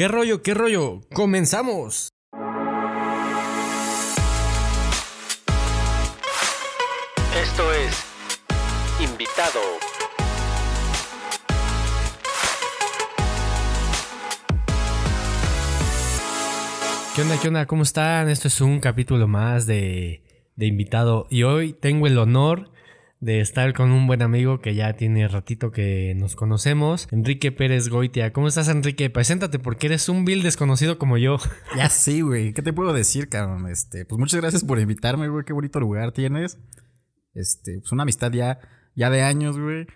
¿Qué rollo? ¿Qué rollo? ¡Comenzamos! Esto es Invitado. ¿Qué onda? ¿Qué onda? ¿Cómo están? Esto es un capítulo más de, de invitado y hoy tengo el honor de estar con un buen amigo que ya tiene ratito que nos conocemos, Enrique Pérez Goitia. ¿Cómo estás, Enrique? Preséntate porque eres un vil desconocido como yo. Ya sí, güey. ¿Qué te puedo decir, cabrón? Este, pues muchas gracias por invitarme, güey. Qué bonito lugar tienes. Este, pues una amistad ya, ya de años, güey.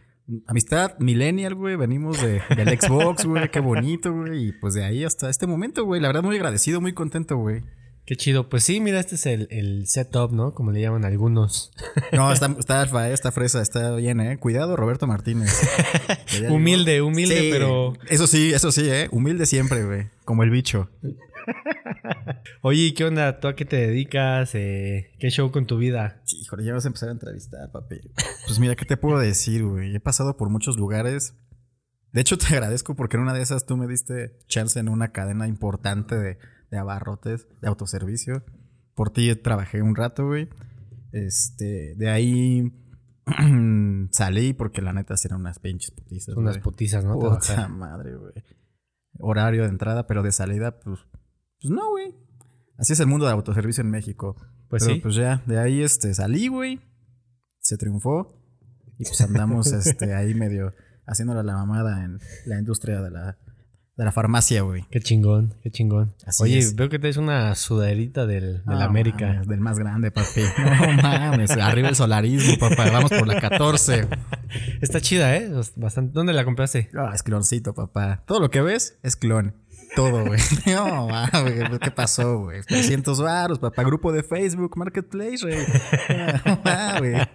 Amistad millennial, güey. Venimos de, del Xbox, güey. Qué bonito, güey. Y pues de ahí hasta este momento, güey. La verdad, muy agradecido, muy contento, güey. Qué chido. Pues sí, mira, este es el, el setup, ¿no? Como le llaman algunos. No, está, está alfa, eh, está fresa, está bien, ¿eh? Cuidado, Roberto Martínez. Humilde, humilde, Sí, pero... Eso sí, eso sí, ¿eh? Humilde siempre, güey. Como el bicho. Oye, ¿y ¿qué onda? ¿Tú a qué te dedicas? Eh, ¿Qué show con tu vida? Sí, Híjole, ya vas a empezar a entrevistar, papi. Pues mira, ¿qué te puedo decir, güey? He pasado por muchos lugares. De hecho, te agradezco porque en una de esas tú me diste chance en una cadena importante de, de abarrotes, de autoservicio. Por ti trabajé un rato, güey. Este, de ahí salí porque la neta sí eran unas pinches putizas. Unas güey. putizas, ¿no? Puta madre, güey. Horario de entrada, pero de salida, pues, pues no, güey. Así es el mundo del autoservicio en México. Pues Pero, sí. Pues ya, de ahí este, salí, güey. Se triunfó. Y pues andamos este, ahí medio haciéndole la mamada en la industria de la, de la farmacia, güey. Qué chingón, qué chingón. Así Oye, es. veo que traes una sudaderita del, del No América. mames, del más grande, papi. No mames. Arriba el solarismo, papá. Vamos por la 14. Está chida, ¿eh? Bastante. ¿Dónde la compraste? Ah, es cloncito, papá. Todo lo que ves es clon. Todo, güey. No, mames, ¿qué pasó, güey? 300 varos, papá. Grupo de Facebook, Marketplace, güey. No, mames.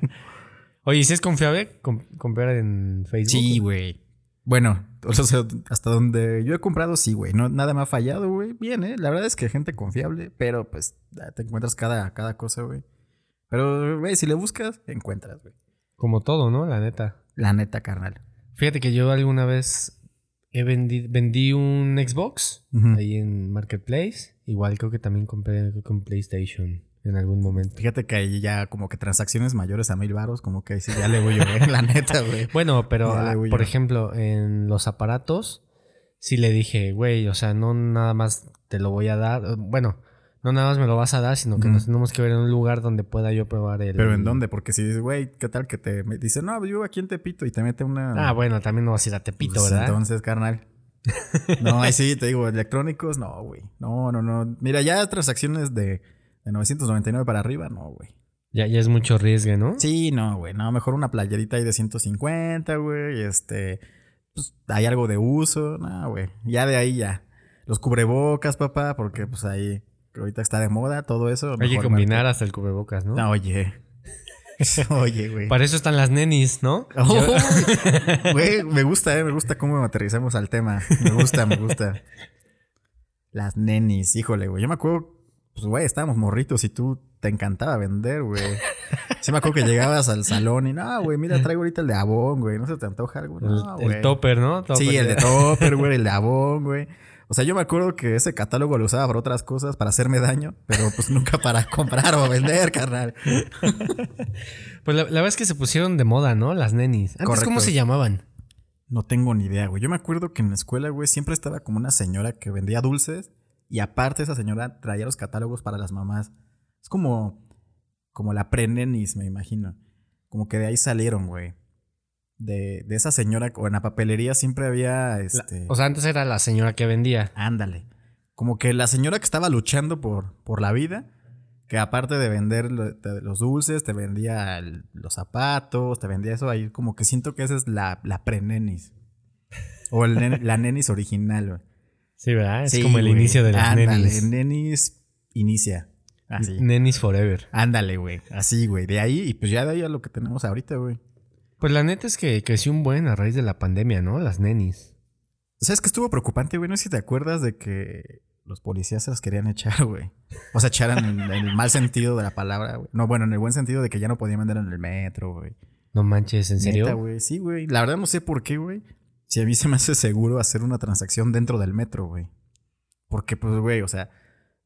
Oye, ¿y si es confiable com- comprar en Facebook? Sí, güey. Bueno, o sea, hasta donde yo he comprado, sí, güey. No, nada me ha fallado, güey. Bien, ¿eh? La verdad es que gente confiable, pero pues te encuentras cada, cada cosa, güey. Pero, güey, si le buscas, encuentras, güey. Como todo, ¿no? La neta. La neta, carnal. Fíjate que yo alguna vez he vendi- vendí un Xbox ahí en Marketplace. Igual creo que también compré con PlayStation en algún momento. Fíjate que ahí ya como que transacciones mayores a mil varos, como que sí ya le voy yo, güey. La neta, güey. Bueno, pero ah, por ejemplo, en los aparatos, sí le dije, güey, o sea, no nada más te lo voy a dar. eh, Bueno, no nada más me lo vas a dar, sino que nos tenemos que ver en un lugar donde pueda yo probar el. Pero ¿en dónde? Porque si dices, güey, ¿qué tal que te me dice, no, yo aquí en Tepito y te mete una. Ah, bueno, también no vas a ir a Tepito, Pues, ¿verdad? Entonces, carnal. No, ahí sí, te digo, electrónicos, no, güey. No, no, no. Mira, ya transacciones de, de 999 para arriba, no, güey. Ya, ya es mucho riesgo, ¿no? Sí, no, güey. No, mejor una playerita ahí de 150, güey. Este. Pues hay algo de uso. No, güey. Ya de ahí ya. Los cubrebocas, papá, porque pues ahí ahorita está de moda todo eso. Hay que combinar hasta el cubrebocas, ¿no? No, oye. Oye, güey. Para eso están las nenis, ¿no? Oh, Güey, me gusta, eh, me gusta cómo aterrizamos al tema. Me gusta, me gusta. Las nenis, híjole, güey. Yo me acuerdo, pues, güey, estábamos morritos y tú te encantaba vender, güey. Sí me acuerdo que llegabas al salón y, no, güey, mira, traigo ahorita el de Avon, güey. ¿No se te antoja algo? El, No, el güey. topper, ¿no? Sí, el de Topper, güey, el de Avon, güey. O sea, yo me acuerdo que ese catálogo lo usaba para otras cosas, para hacerme daño, pero pues nunca para comprar o vender, carnal. Pues la, la verdad es que se pusieron de moda, ¿no? Las nenis. Antes, Correcto. ¿cómo se llamaban? No tengo ni idea, güey. Yo me acuerdo que en la escuela, güey, siempre estaba como una señora que vendía dulces y aparte esa señora traía los catálogos para las mamás. Es como, como la prenenis, me imagino. Como que de ahí salieron, güey. De, de esa señora, o en la papelería siempre había, La- este... o sea, antes era la señora que vendía. Ándale. Como que la señora que estaba luchando por, por la vida, que aparte de vender los dulces, te vendía el- los zapatos, te vendía eso ahí. Como que siento que esa es la, la pre-nenis. O el la nenis original, güey. Sí, ¿verdad? Es Sí, como el inicio de las Ándale, nenis. nenis inicia. Así. Nenis forever. Ándale, güey. Así, güey. De ahí, y pues ya de ahí a lo que tenemos ahorita, güey. Pues la neta es que creció un buen a raíz de la pandemia, ¿no? Las nenis. ¿Sabes qué estuvo preocupante, güey? No sé si te acuerdas de que los policías se las querían echar, güey. O sea, echaran en, en el mal sentido de la palabra, güey. No, bueno, en el buen sentido de que ya no podían vender en el metro, güey. No manches, ¿en serio? Neta, güey. Sí, güey. La verdad no sé por qué, güey. Si a mí se me hace seguro hacer una transacción dentro del metro, güey. Porque, pues, güey, o sea,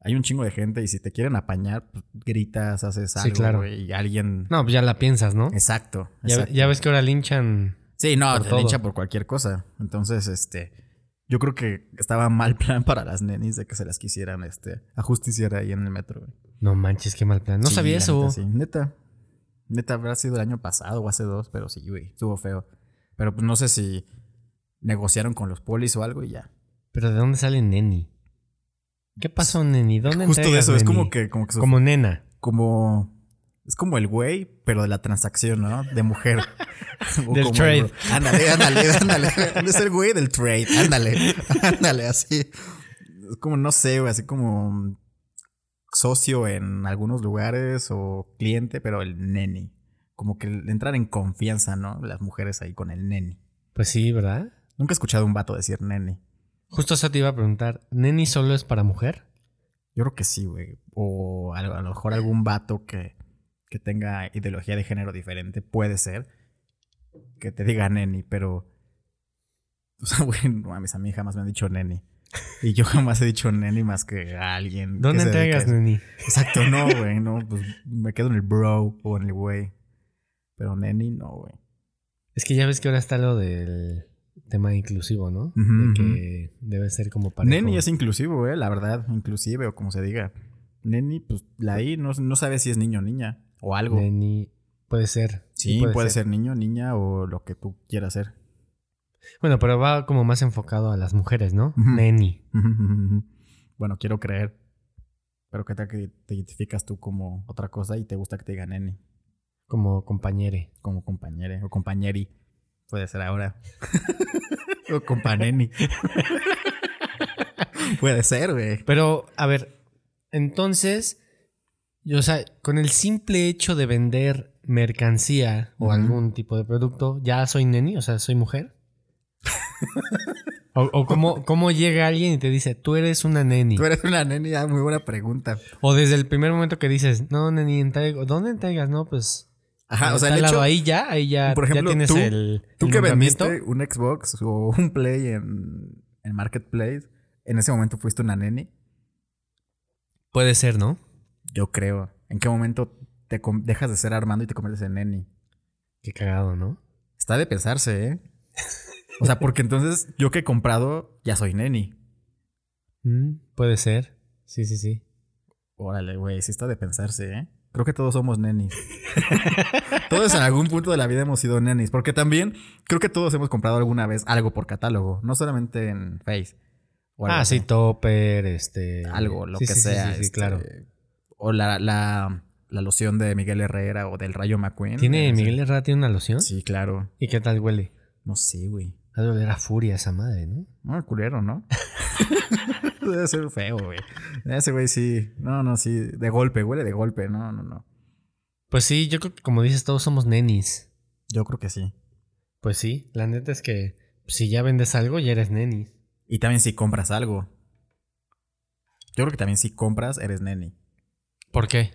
hay un chingo de gente y si te quieren apañar, pues, gritas, haces Sí, algo, claro. güey, y alguien... No, pues ya la piensas, ¿no? Exacto. Ya, exacto. ya ves que ahora linchan. Sí, no, te todo. por cualquier cosa. Entonces, este... Yo creo que estaba mal plan para las nenis de que se las quisieran, este... Ajusticiar ahí en el metro, güey. No manches, qué mal plan. No Sí, sabía eso. Neta, sí. Neta. Neta, habrá sido el año pasado o hace dos, pero sí, güey. Estuvo feo. Pero pues no sé si negociaron con los polis o algo y ya. Pero ¿de dónde sale Neni? ¿Qué pasó, Neni? ¿Dónde Justo de eso, es como que, como que Como nena. como es como el güey, pero de la transacción, ¿no? De mujer. Del como trade. Ándale, ándale, ándale. Es el güey del trade. Ándale, ándale, así. Es como, no sé, güey, así como socio en algunos lugares o cliente, pero el neni. Como que entrar en confianza, ¿no? Las mujeres ahí con el neni. Pues sí, ¿verdad? Nunca he escuchado a un vato decir neni. Justo eso te iba a preguntar. ¿Neni solo es para mujer? Yo creo que sí, güey. O a, lo mejor algún vato que, que tenga ideología de género diferente puede ser que te diga neni, pero. O sea, güey, no mames, a mí jamás me han dicho neni. Y yo jamás he dicho neni más que a alguien. que ¿Dónde se dedica a entregas, eso. Neni? Exacto, no, güey, no. Pues me quedo en el bro o en el güey. Pero neni, no, güey. Es que ya ves que ahora está lo del tema inclusivo, ¿no? De que debe ser como para. Neni es inclusivo, eh, la verdad, inclusive, o como se diga. Neni, pues la I no, no sabe si es niño o niña o algo. Neni. Puede ser. Sí, puede, ser. niño, niña o lo que tú quieras ser. Bueno, pero va como más enfocado a las mujeres, ¿no? Ujú. Neni. bueno, quiero creer. Pero qué tal que te identificas tú como otra cosa y te gusta que te digan neni, Como compañere. como compañere o compañeri. Puede ser ahora. o companeni. Puede ser, güey. Pero, a ver, entonces, yo, o sea, con el simple hecho de vender mercancía o algún tipo de producto, ya soy neni, o sea, soy mujer. o o cómo, cómo llega alguien y te dice, tú eres una neni. Tú eres una neni, ah, muy buena pregunta. O desde el primer momento que dices, no, neni, entrego. ¿dónde entregas? No, pues. Ajá, o sea, el hecho, ahí ya, ahí ya, por ejemplo, ya tienes tú- el. tú el que vendiste un Xbox o un Play en, en Marketplace, en ese momento fuiste una neni. Puede ser, ¿no? Yo creo. ¿En qué momento te dejas de ser Armando y te conviertes en neni? Qué cagado, ¿no? Está de pensarse, ¿eh? O sea, porque entonces yo que he comprado ya soy neni. Mm, puede ser. Sí, sí, sí. Órale, güey, sí está de pensarse, ¿eh? Creo que todos somos nenis. todos en algún punto de la vida hemos sido nenis. Porque también creo que todos hemos comprado alguna vez algo por catálogo. No solamente en Face. Ah, sí, topper, este. Algo, lo Sí, que sí, sea. Sí, sí, este, claro. O la, la, la loción de Miguel Herrera o del Rayo McQueen. ¿Tiene Ese- Miguel Herrera tiene una loción? Sí, claro. ¿Y qué tal huele? No sé, güey. Ha de oler a furia esa madre, ¿no? No, culero, ¿no? Debe ser feo, güey. Ese güey sí. No, no, sí. De golpe, huele de golpe. No, no, no. Pues sí, yo creo que como dices, todos somos nenis. Yo creo que sí. Pues sí, la neta es que si ya vendes algo, ya eres neni. Y también si compras algo. Yo creo que también si compras, eres neni. ¿Por qué?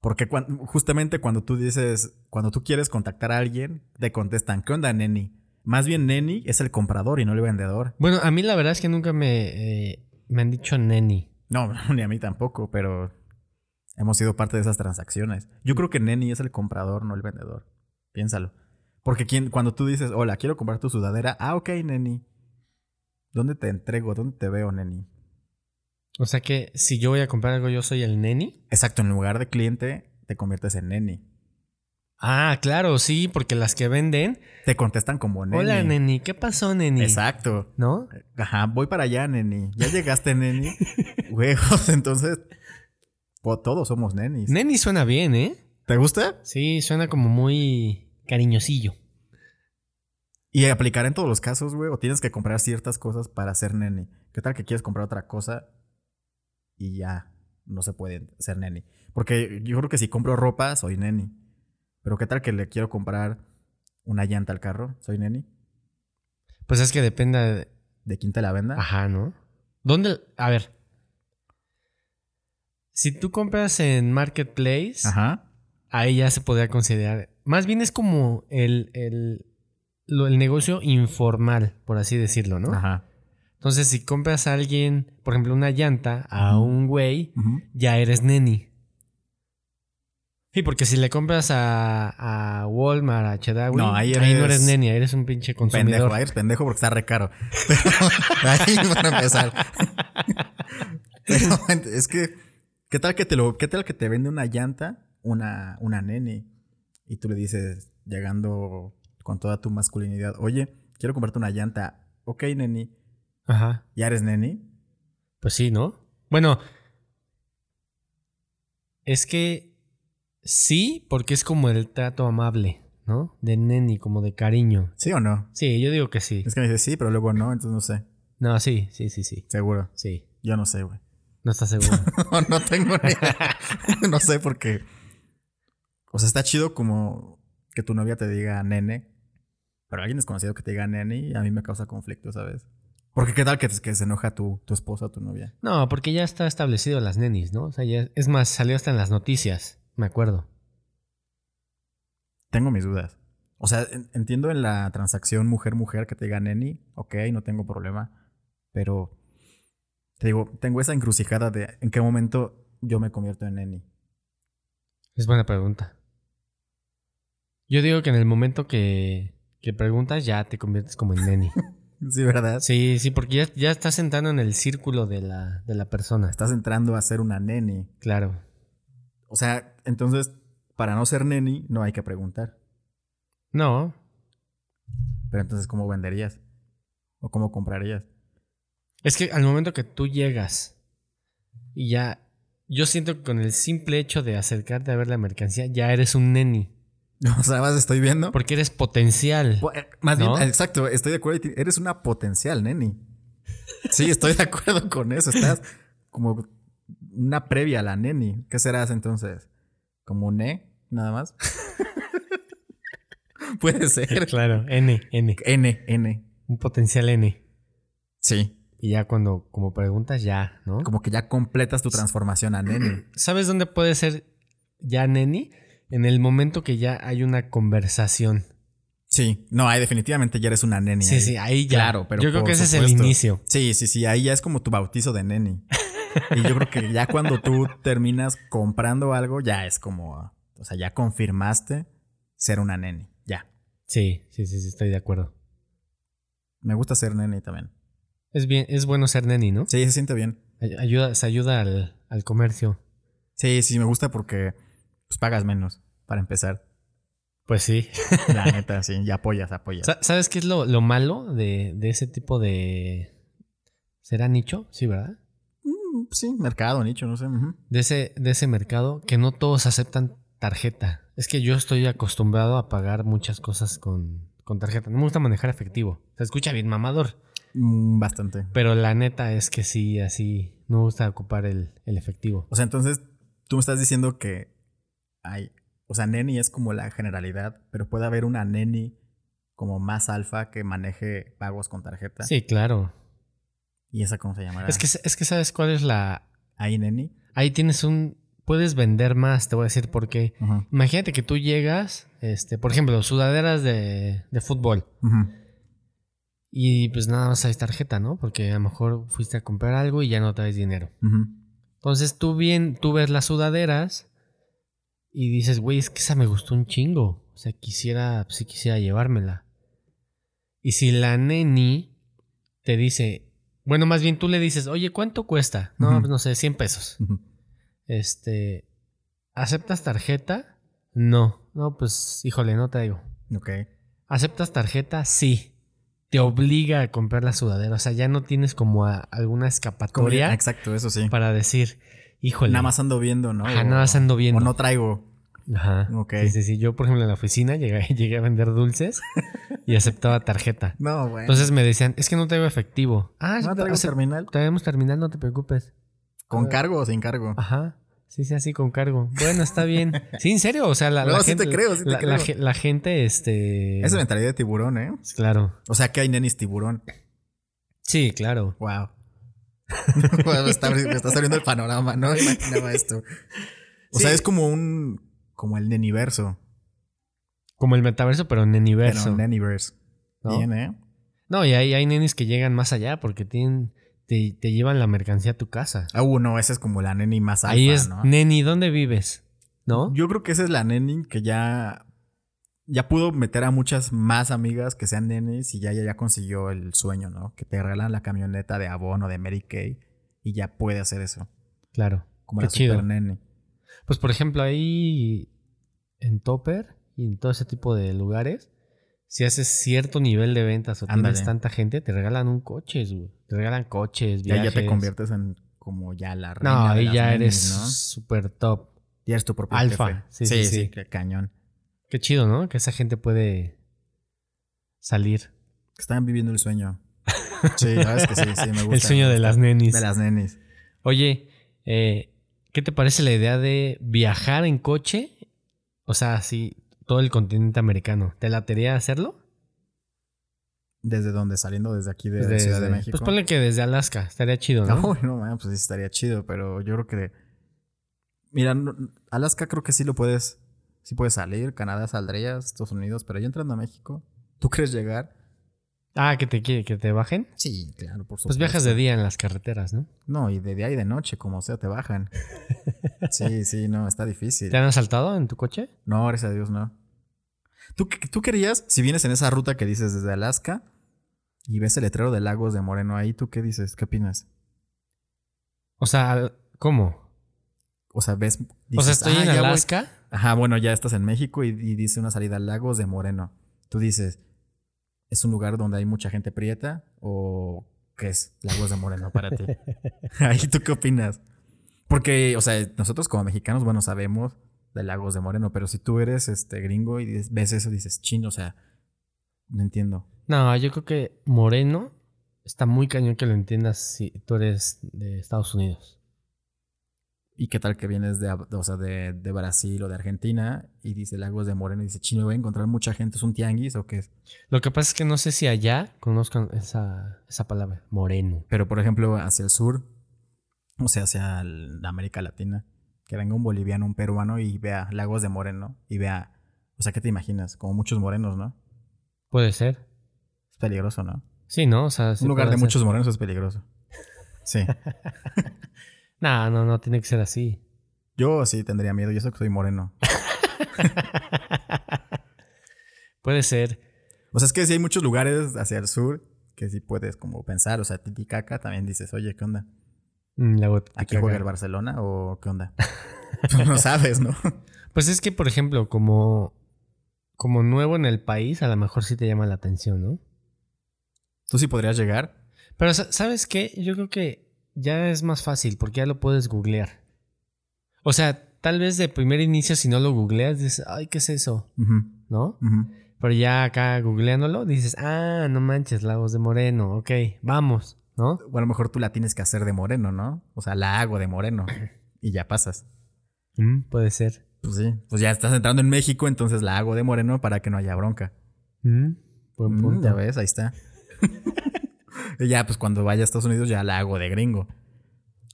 Porque justamente cuando tú dices, cuando tú quieres contactar a alguien, te contestan, ¿qué onda, neni? Más bien, neni es el comprador y no el vendedor. Bueno, a mí la verdad es que nunca me, eh, me han dicho neni. No, ni a mí tampoco, pero hemos sido parte de esas transacciones. Yo creo que neni es el comprador, no el vendedor. Piénsalo. Porque quien, cuando tú dices, hola, quiero comprar tu sudadera, ah, ok, neni. ¿Dónde te entrego? ¿Dónde te veo, neni? O sea que si yo voy a comprar algo, yo soy el neni. Exacto, en lugar de cliente, te conviertes en neni. Ah, claro, sí, porque las que venden. Te contestan como neni. Hola, neni, ¿qué pasó, neni? Exacto. ¿No? Ajá, voy para allá, neni. Ya llegaste, neni. Huevos, entonces. pues, todos somos nenis. Neni suena bien, ¿eh? ¿Te gusta? Sí, suena como muy cariñosillo. Y aplicar en todos los casos, güey. O tienes que comprar ciertas cosas para ser neni. ¿Qué tal que quieres comprar otra cosa y ya no se puede ser neni? Porque yo creo que si compro ropa, soy neni. Pero ¿qué tal que le quiero comprar una llanta al carro? ¿Soy neni? Pues es que depende. de- ¿De quién te la venda? Ajá, ¿no? ¿Dónde? A ver. Si tú compras en Marketplace, Ajá. ahí ya se podría considerar. Más bien es como el, el, lo- el negocio informal, por así decirlo, ¿no? Ajá. Entonces si compras a alguien, por ejemplo, una llanta a un güey, ya eres neni. Sí, porque si le compras a, a Walmart, a Chedraui, No, ahí no eres eres neni, ahí eres un pinche consumidor. Pendejo, ahí eres pendejo porque está re caro. Pero ahí para empezar. Pero es que, ¿qué tal que te lo, qué tal que te vende una llanta, una, una neni? Y tú le dices, llegando con toda tu masculinidad, oye, quiero comprarte una llanta. Ok, neni. Ajá. ¿Ya eres neni? Pues sí, ¿no? Bueno, es que sí, porque es como el trato amable, ¿no? De neni, como de cariño. ¿Sí o no? Sí, yo digo que sí. Es que me dice sí, pero luego no, entonces no sé. No, sí, sí, sí, sí. Seguro. Sí. Yo no sé, güey. No estás seguro. No, no tengo ni idea. no sé por qué. O sea, está chido como que tu novia te diga nene. Pero alguien desconocido que te diga nene y a mí me causa conflicto, ¿sabes? Porque qué tal que, que se enoja tu, tu esposa o tu novia. no, porque ya está establecido las nenis, ¿no? O sea, ya, es más, salió hasta en las noticias, me acuerdo. Tengo mis dudas. O sea, en- entiendo en la transacción mujer-mujer que te diga neni. Ok, no tengo problema. Pero, te digo, tengo esa encrucijada de en qué momento yo me convierto en neni. Es buena pregunta. Yo digo que en el momento que, que preguntas ya te conviertes como en neni. Sí, ¿verdad? Sí, sí, porque ya, ya estás entrando en el círculo de la, de la persona. Estás entrando a ser una neni. Claro. O sea, entonces, para no ser neni, no hay que preguntar. No, Pero entonces, ¿cómo venderías? ¿O cómo comprarías? es que al momento que tú llegas y ya, yo siento que con el simple hecho de acercarte a ver la mercancía, ya eres un neni. O sea, vas, estoy viendo. Porque eres potencial. Bu- eh, Más bien, exacto, estoy de acuerdo. Eres una potencial neni. Sí, estoy de acuerdo con eso. Estás como una previa a la neni. ¿Qué serás entonces? ¿Como ne? Nada más. Puede ser. Claro, N, N. N, N. Un potencial N. Sí. Y ya cuando, como preguntas, ya, ¿no? Como que ya completas tu transformación a neni. ¿Sabes dónde puede ser ya neni? En el momento que ya hay una conversación. Sí. No, ahí definitivamente ya eres una neni. Sí, ahí. sí, ahí ya. Claro, pero Yo creo que ese es el inicio. Sí, sí, sí. Ahí ya es como tu bautizo de neni. Y yo creo que ya cuando tú terminas comprando algo, ya es como. O sea, ya confirmaste ser una neni. Ya. Sí, sí, sí, sí, estoy de acuerdo. Me gusta ser neni también. Es bien, es bueno ser neni, ¿no? Sí, se siente bien. Ay- Ayuda, se ayuda al, al comercio. Sí, sí, me gusta porque pues, pagas menos, para empezar. Pues sí. La neta, sí. Y apoyas, apoyas. Sa- ¿Sabes qué es lo, lo malo de, de ese tipo de. ¿Será nicho? Sí, ¿verdad? Sí, mercado, nicho, no sé. De ese, de ese mercado que no todos aceptan tarjeta. Es que yo estoy acostumbrado a pagar muchas cosas con, con tarjeta. No me gusta manejar efectivo. Se escucha bien mamador. Mm, bastante. Pero la neta es que sí, así. No me gusta ocupar el, el efectivo. O sea, entonces tú me estás diciendo que hay. O sea, neni es como la generalidad, pero puede haber una neni como más alfa que maneje pagos con tarjeta. Sí, claro. ¿Y esa cómo se llamará? Es que, es que sabes cuál es la. Ahí, neni. Ahí tienes un. Puedes vender más, te voy a decir por qué. Imagínate que tú llegas, este, por ejemplo, sudaderas de, de fútbol. Y pues nada más hay tarjeta, ¿no? Porque a lo mejor fuiste a comprar algo y ya no traes dinero. Entonces tú bien, tú ves las sudaderas y dices, güey, es que esa me gustó un chingo. O sea, quisiera, sí quisiera llevármela. Y si la neni te dice, bueno, más bien tú le dices, oye, ¿cuánto cuesta? No, pues no sé, 100 pesos. Este, ¿aceptas tarjeta? No. No, pues, híjole, no traigo. Ok. ¿Aceptas tarjeta? Sí. Te obliga a comprar la sudadera. O sea, ya no tienes como a- alguna Como- escapatoria Exacto, eso sí. para decir, híjole. Nada más ando viendo, ¿no? Ajá, nada más ando viendo. O no traigo. Ajá. Ok. Sí, sí. Yo, por ejemplo, en la oficina llegué, llegué a vender dulces y aceptaba tarjeta. No, güey. Entonces me decían, es que no traigo efectivo. Ah, ¿No traigo terminal? traemos terminal, no te preocupes. ¿Con cargo o sin cargo? Ajá. Sí, sí, así con cargo. Bueno, está bien. Sí, en serio. O sea, la, No, la sí gente. te creo, sí te la, creo. la gente, este. Esa mentalidad de tiburón, ¿eh? Claro. O sea que hay nenis tiburón. Sí, claro. Wow. me, está, me está abriendo el panorama, no imaginaba esto. O Sí. sea, es como un. Como el neniverso. Como el metaverso, pero en Pero neniverse. ¿no? Bien, ¿eh? No, y hay, hay nenis que llegan más allá porque tienen, te, te llevan la mercancía a tu casa. Ah, uh, no, esa es como la neni más alfa, Ahí es, ¿no? neni, ¿dónde vives? ¿No? Yo creo que esa es la neni que ya. Ya pudo meter a muchas más amigas que sean nenis y ya, ya, ya consiguió el sueño, ¿no? Que te regalan la camioneta de Avon o de Mary Kay y ya puede hacer eso. Claro. Como Qué la chido. super neni. Pues por ejemplo, ahí en Topper y en todo ese tipo de lugares, si haces cierto nivel de ventas o Ándale. tienes tanta gente, te regalan un coche, güey. Te regalan coches, Ya, viajes. ya te conviertes en como ya la reina. No, de ahí las ya eres ¿no? súper top. Ya eres tu propio Alfa. jefe. Sí, Sí, sí, qué cañón. Qué chido, ¿no? Que esa gente puede salir. Están viviendo el sueño. Sí, sabes que sí, sí, me gusta. El sueño de las nenis. De las nenis. Oye, eh, ¿qué te parece la idea de viajar en coche? O sea, así, todo el continente americano. ¿Te latería hacerlo? ¿Desde dónde? Saliendo desde aquí de Desde- Ciudad de México. Pues ponle que desde Alaska. Estaría chido, ¿no? No, no, man, pues sí estaría chido, pero yo creo que. Mira, Alaska creo que sí lo puedes. Sí puedes salir, Canadá saldrías, Estados Unidos, pero ya entrando a México, ¿tú crees llegar? Ah, que te, que, que te bajen. Sí, claro, por supuesto. Pues viajas de día en las carreteras, ¿no? No, y de día y de noche, como sea, te bajan. Sí, sí, no, está difícil. ¿Te han asaltado en tu coche? No, gracias a Dios, no. ¿Tú, ¿Tú querías, si vienes en esa ruta que dices desde Alaska y ves el letrero de Lagos de Moreno ahí, ¿tú qué dices? ¿Qué opinas? O sea, ¿cómo? O sea, ves. o sea, dices, estoy "Ah, en ya voy". Alaska. Ajá, bueno, ya estás en México y, y dice una salida a Lagos de Moreno. Tú dices, ¿es un lugar donde hay mucha gente prieta o qué es Lagos de Moreno para ti? Ahí tú qué opinas? Porque, o sea, nosotros como mexicanos, bueno, sabemos de Lagos de Moreno, pero si tú eres este gringo y ves eso, dices, chino, o sea, no entiendo. No, yo creo que Moreno está muy cañón que lo entiendas si tú eres de Estados Unidos. ¿Y qué tal que vienes de, o sea, de, de Brasil o de Argentina y dice Lagos de Moreno y dice, chino, voy a encontrar mucha gente, ¿es un tianguis o qué es? Lo que pasa es que no sé si allá conozcan esa, esa palabra, moreno. Pero, por ejemplo, hacia el sur, o sea, hacia el- la América Latina, que venga un boliviano, un peruano y vea Lagos de Moreno y vea, o sea, ¿qué te imaginas? Como muchos morenos, ¿no? Puede ser. Es peligroso, ¿no? Sí, ¿no? O sea, sí un lugar de ser. muchos morenos es peligroso. Sí. No, no, no, tiene que ser así. Yo sí tendría miedo, yo sé que soy moreno. Puede ser. O sea, es que sí hay muchos lugares hacia el sur que sí puedes como pensar, o sea, Titicaca también dices, oye, ¿qué onda? Mm, la ¿Aquí juega el Barcelona o qué onda? No sabes, ¿no? Pues es que, por ejemplo, como, como nuevo en el país, a lo mejor sí te llama la atención, ¿no? Tú sí podrías llegar. Pero, sa- ¿sabes qué? Yo creo que ya es más fácil porque ya lo puedes googlear. O sea, tal vez de primer inicio, si no lo googleas, dices, ay, ¿qué es eso? ¿No? Pero ya acá googleándolo, dices, ah, no manches, Lagos de Moreno, ok, vamos, ¿no? O a lo mejor tú la tienes que hacer de moreno, ¿no? O sea, la hago de moreno. Y ya pasas. Mm, puede ser. Pues sí. Pues ya estás entrando en México, entonces la hago de moreno para que no haya bronca. Mm, buen Mm, ya ves, ahí está. y ya, pues cuando vaya a Estados Unidos ya la hago de gringo.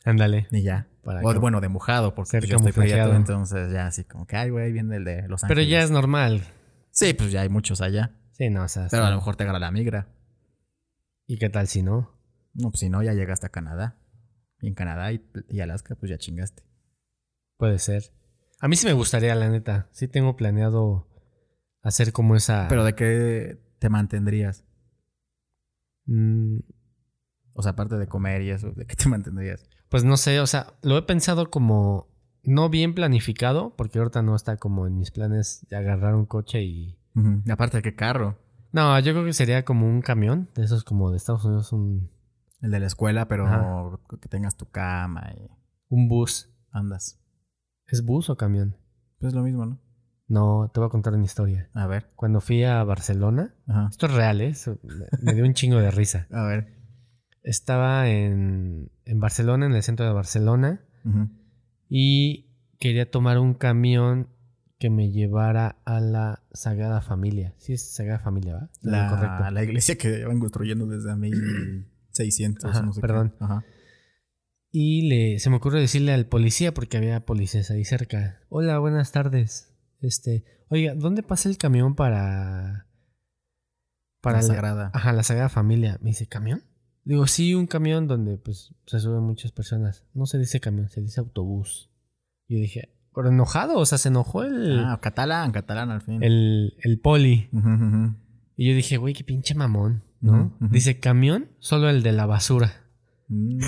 Ándale. Y ya. Para o bueno, de mojado, porque yo estoy prieto, entonces ya así como que, ay, güey, viene el de Los Pero Ángeles. ya es normal. Sí, pues ya hay muchos allá. Sí, no, o sea, Pero sí. a lo mejor te agarra la migra. ¿Y qué tal si no? No, pues si no, ya llegaste a Canadá. Y en Canadá y, y Alaska, pues ya chingaste. Puede ser. A mí sí me gustaría, la neta. Sí tengo planeado hacer como esa... Pero ¿de qué te mantendrías? Mm, O sea, aparte de comer y eso, ¿de qué te mantendrías? pues no sé, o sea, lo he pensado como no bien planificado, porque ahorita no está como en mis planes de agarrar un coche y... Aparte de qué carro. No, yo creo que sería como un camión, de esos como de Estados Unidos, un, El de la escuela, pero Ajá. que tengas tu cama y un bus. andas. ¿Es bus o camión? Pues es lo mismo, ¿no? No, te voy a contar una historia. A ver. Cuando fui a Barcelona, Ajá. esto es real, ¿eh? Me- dio un chingo de risa. A ver. Estaba en, en Barcelona, en el centro de Barcelona, Ujú. y quería tomar un camión que me llevara a la Sagrada Familia. Sí, es Sagrada Familia, ¿va? Lo La, correcto. la iglesia que llevan construyendo desde 1600, Ajá, no sé qué. perdón. Ajá. Y le, se me ocurrió decirle al policía, porque había policías ahí cerca. Hola, buenas tardes. Este, oiga, ¿dónde pasa el camión para Para La la, Sagrada. Ajá, la Sagrada Familia. Me dice, ¿camión? Digo, sí, un camión donde pues se suben muchas personas. No se dice camión, se dice autobús. Yo dije, pero enojado, o sea, se enojó el, Ah, catalán, catalán al fin. el, el poli. Y yo dije, güey, qué pinche mamón, ¿no? Dice camión, solo el de la basura. Mm,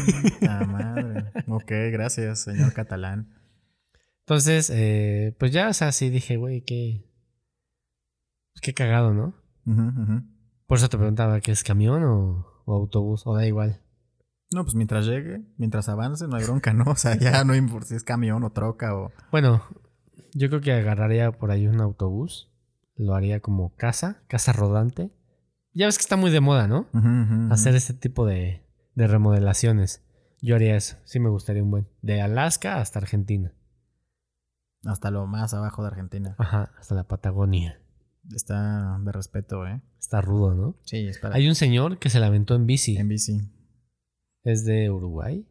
la madre. Ok, gracias, señor catalán. Entonces, eh, pues ya, o sea, sí dije, güey, qué. Qué cagado, ¿no? Por eso te preguntaba, ¿qué es camión o, o autobús? O da igual. No, pues mientras llegue, mientras avance, no hay bronca, ¿no? O sea, ya no importa si es camión o troca o. Bueno, yo creo que agarraría por ahí un autobús. Lo haría como casa, casa rodante. Ya ves que está muy de moda, ¿no? Hacer ese tipo de, de remodelaciones. Yo haría eso. Sí me gustaría un buen. De Alaska hasta Argentina. Hasta lo más abajo de Argentina. Ajá, hasta la Patagonia. Está de respeto, ¿eh? Está rudo, ¿no? Sí, espera. Hay un señor que se la aventó en bici. En bici. ¿Es de Uruguay?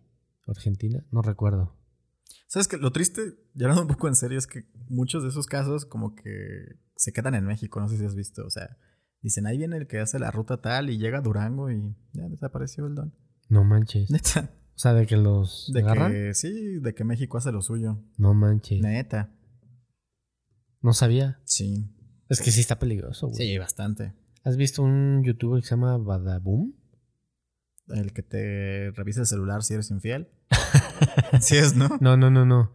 ¿Argentina? No recuerdo. ¿Sabes qué? Lo triste, ya hablando un poco en serio, es que muchos de esos casos como que se quedan en México, no sé si has visto. O sea, dicen, ahí viene el que hace la ruta tal y llega a Durango y ya desapareció el don. No manches. Neta. O sea, de que los De agarran. que sí, de que México hace lo suyo. No manches. Neta. No sabía. Sí. Es que sí está peligroso, güey. Sí, bastante. ¿Has visto un youtuber que se llama Badaboom? El que te revisa el celular si eres infiel. sí es, ¿no? No, no, no, no.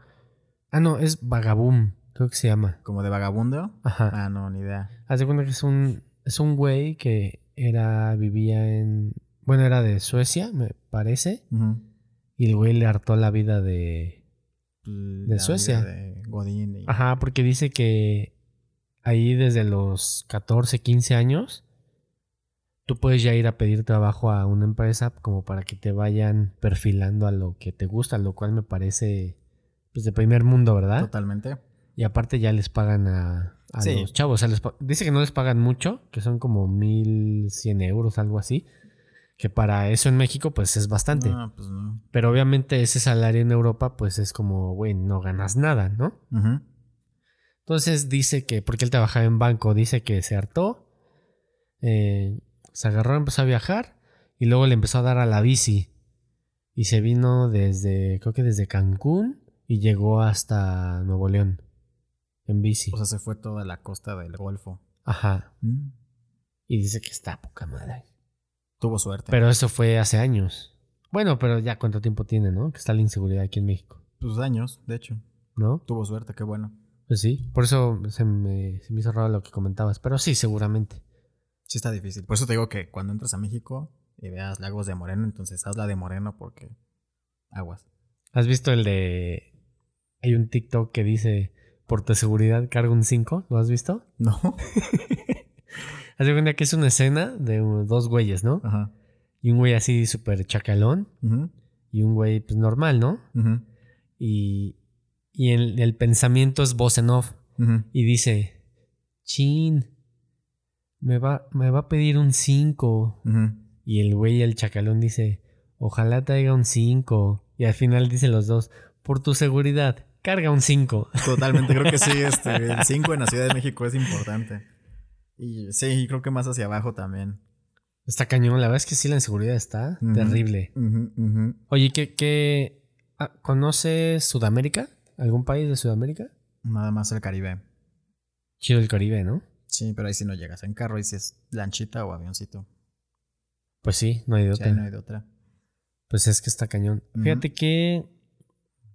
Ah, no, es Vagaboom. Creo que se llama. Como de vagabundo. Ajá. Ah, no, ni idea. Haz de cuenta que es un, es un güey que era, vivía en, bueno, era de Suecia, me parece. Ujú. Y el güey le hartó la vida de... La vida Suecia. De Godín y- Ajá, porque dice que ahí desde los 14, 15 años, tú puedes ya ir a pedir trabajo a una empresa como para que te vayan perfilando a lo que te gusta, lo cual me parece pues de primer mundo, ¿verdad? Totalmente. Y aparte ya les pagan a, a Sí. los chavos. o sea, les pa- dice que no les pagan mucho, que son como 1100 euros, algo así. Que para eso en México, pues es bastante. No, pues no. Pero obviamente ese salario en Europa, pues es como, güey, no ganas nada, ¿no? Ujú. Entonces dice que, porque él trabajaba en banco, dice que se hartó, eh, se agarró, empezó a viajar y luego le empezó a dar a la bici. Y se vino desde, creo que desde Cancún y llegó hasta Nuevo León en bici. O sea, se fue toda la costa del Golfo. Ajá. Mm. Y dice que está poca madre. Tuvo suerte. Pero eso fue hace años. Bueno, pero ya cuánto tiempo tiene, ¿no? Que está la inseguridad aquí en México, Tus años, de hecho. ¿no? Tuvo suerte, qué bueno. Pues sí. Por eso se me, se me hizo raro lo que comentabas. Pero sí, seguramente. Sí está difícil. Por eso te digo que cuando entras a México y veas lagos de Moreno, entonces haz la de Moreno porque aguas. ¿Has visto el de... Hay un TikTok que dice, por tu seguridad carga un 5? ¿Lo has visto? No. Haz de cuenta que es una escena de uh, dos güeyes, ¿no? Ajá. Y un güey así súper chacalón Ujú, y un güey pues normal, ¿no? ujú, Y, y el, el pensamiento es voz en off. Y dice, chin, me va, me va a pedir un 5. Ujú. Y el güey, el chacalón, dice, ojalá traiga un 5. Y al final dicen los dos, por tu seguridad, carga un 5. Totalmente, creo que sí. Este, el 5 en la Ciudad de México es importante. Y sí, creo que más hacia abajo también. Está cañón, la verdad es que sí, la inseguridad está terrible. Oye, ¿qué, qué ah, conoces Sudamérica? ¿Algún país de Sudamérica? Nada más el Caribe. Chido el Caribe, ¿no? Sí, pero ahí sí no llegas en carro, y si es lanchita o avioncito. Pues sí, no hay de Sí, otra. ahí no hay de otra. Pues es que está cañón. Fíjate que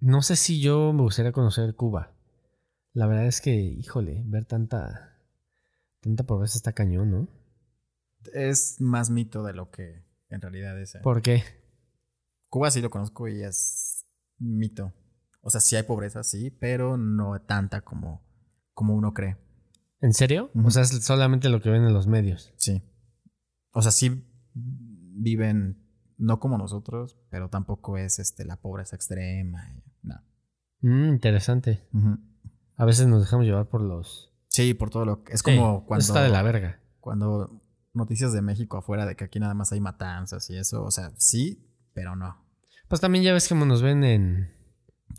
no sé si yo me gustaría conocer Cuba. La verdad es que, híjole, ver tanta tanta pobreza está cañón, ¿no? Es más mito de lo que en realidad es. ¿eh? ¿Por qué? Cuba sí lo conozco y es mito. O sea, sí hay pobreza, sí, pero no tanta como, como uno cree. ¿En serio? O sea, es solamente lo que ven en los medios. Sí. O sea, sí viven no como nosotros, pero tampoco es este la pobreza extrema. No. Mm, interesante. A veces nos dejamos llevar por los... Sí, por todo lo que. Es Sí, como cuando. está de la verga. Cuando noticias de México afuera de que aquí nada más hay matanzas y eso. O sea, sí, pero no. Pues también ya ves cómo nos ven en,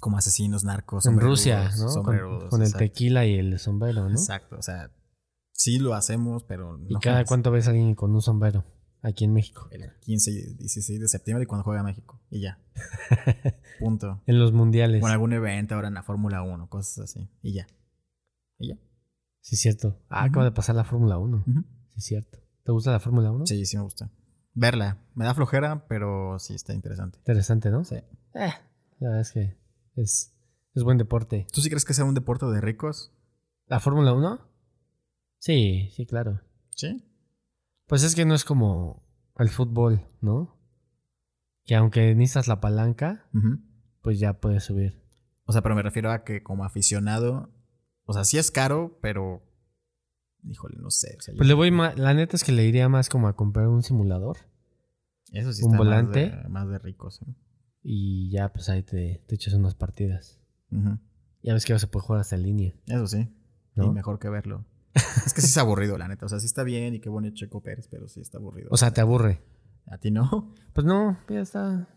Como asesinos, narcos, en Rusia, ¿no? Con, con el tequila y el sombrero, ¿no? Exacto, o sea, Sí lo hacemos, pero ¿Y no cada jamás. cuánto ves a alguien con un sombrero? Aquí en México. El 15 y 16 de septiembre y cuando juega México. Y ya. Punto. En los mundiales. Con algún evento ahora en la Fórmula 1, cosas así. Y ya. Y ya. Sí, cierto. Ah, acaba de pasar la Fórmula 1. Ujú. Sí, cierto. ¿Te gusta la Fórmula 1? Sí, sí me gusta. Verla. Me da flojera, pero sí está interesante. Interesante, ¿no? Sí. Eh, la verdad es que es, es buen deporte. ¿Tú sí crees que sea un deporte de ricos? ¿La Fórmula 1? Sí, sí, claro. Sí. Pues es que no es como el fútbol, ¿no? Que aunque necesitas la palanca, pues ya puedes subir. O sea, pero me refiero a que como aficionado, o sea, sí es caro, pero híjole, no sé. o sea, yo- Pues le voy más, la neta es que le iría más como a comprar un simulador eso sí un está volante. Más, de, más de ricos. ¿eh? y ya pues ahí te, te echas unas partidas. Ujú. Ya ves que ahora se puede jugar hasta en línea, Eso sí. ¿no? Y mejor que verlo. es que sí es aburrido, la neta. O sea, sí está bien y qué bonito Checo Pérez, pero sí está aburrido. O sea, te aburre. ¿A ti no? Pues no, ya está.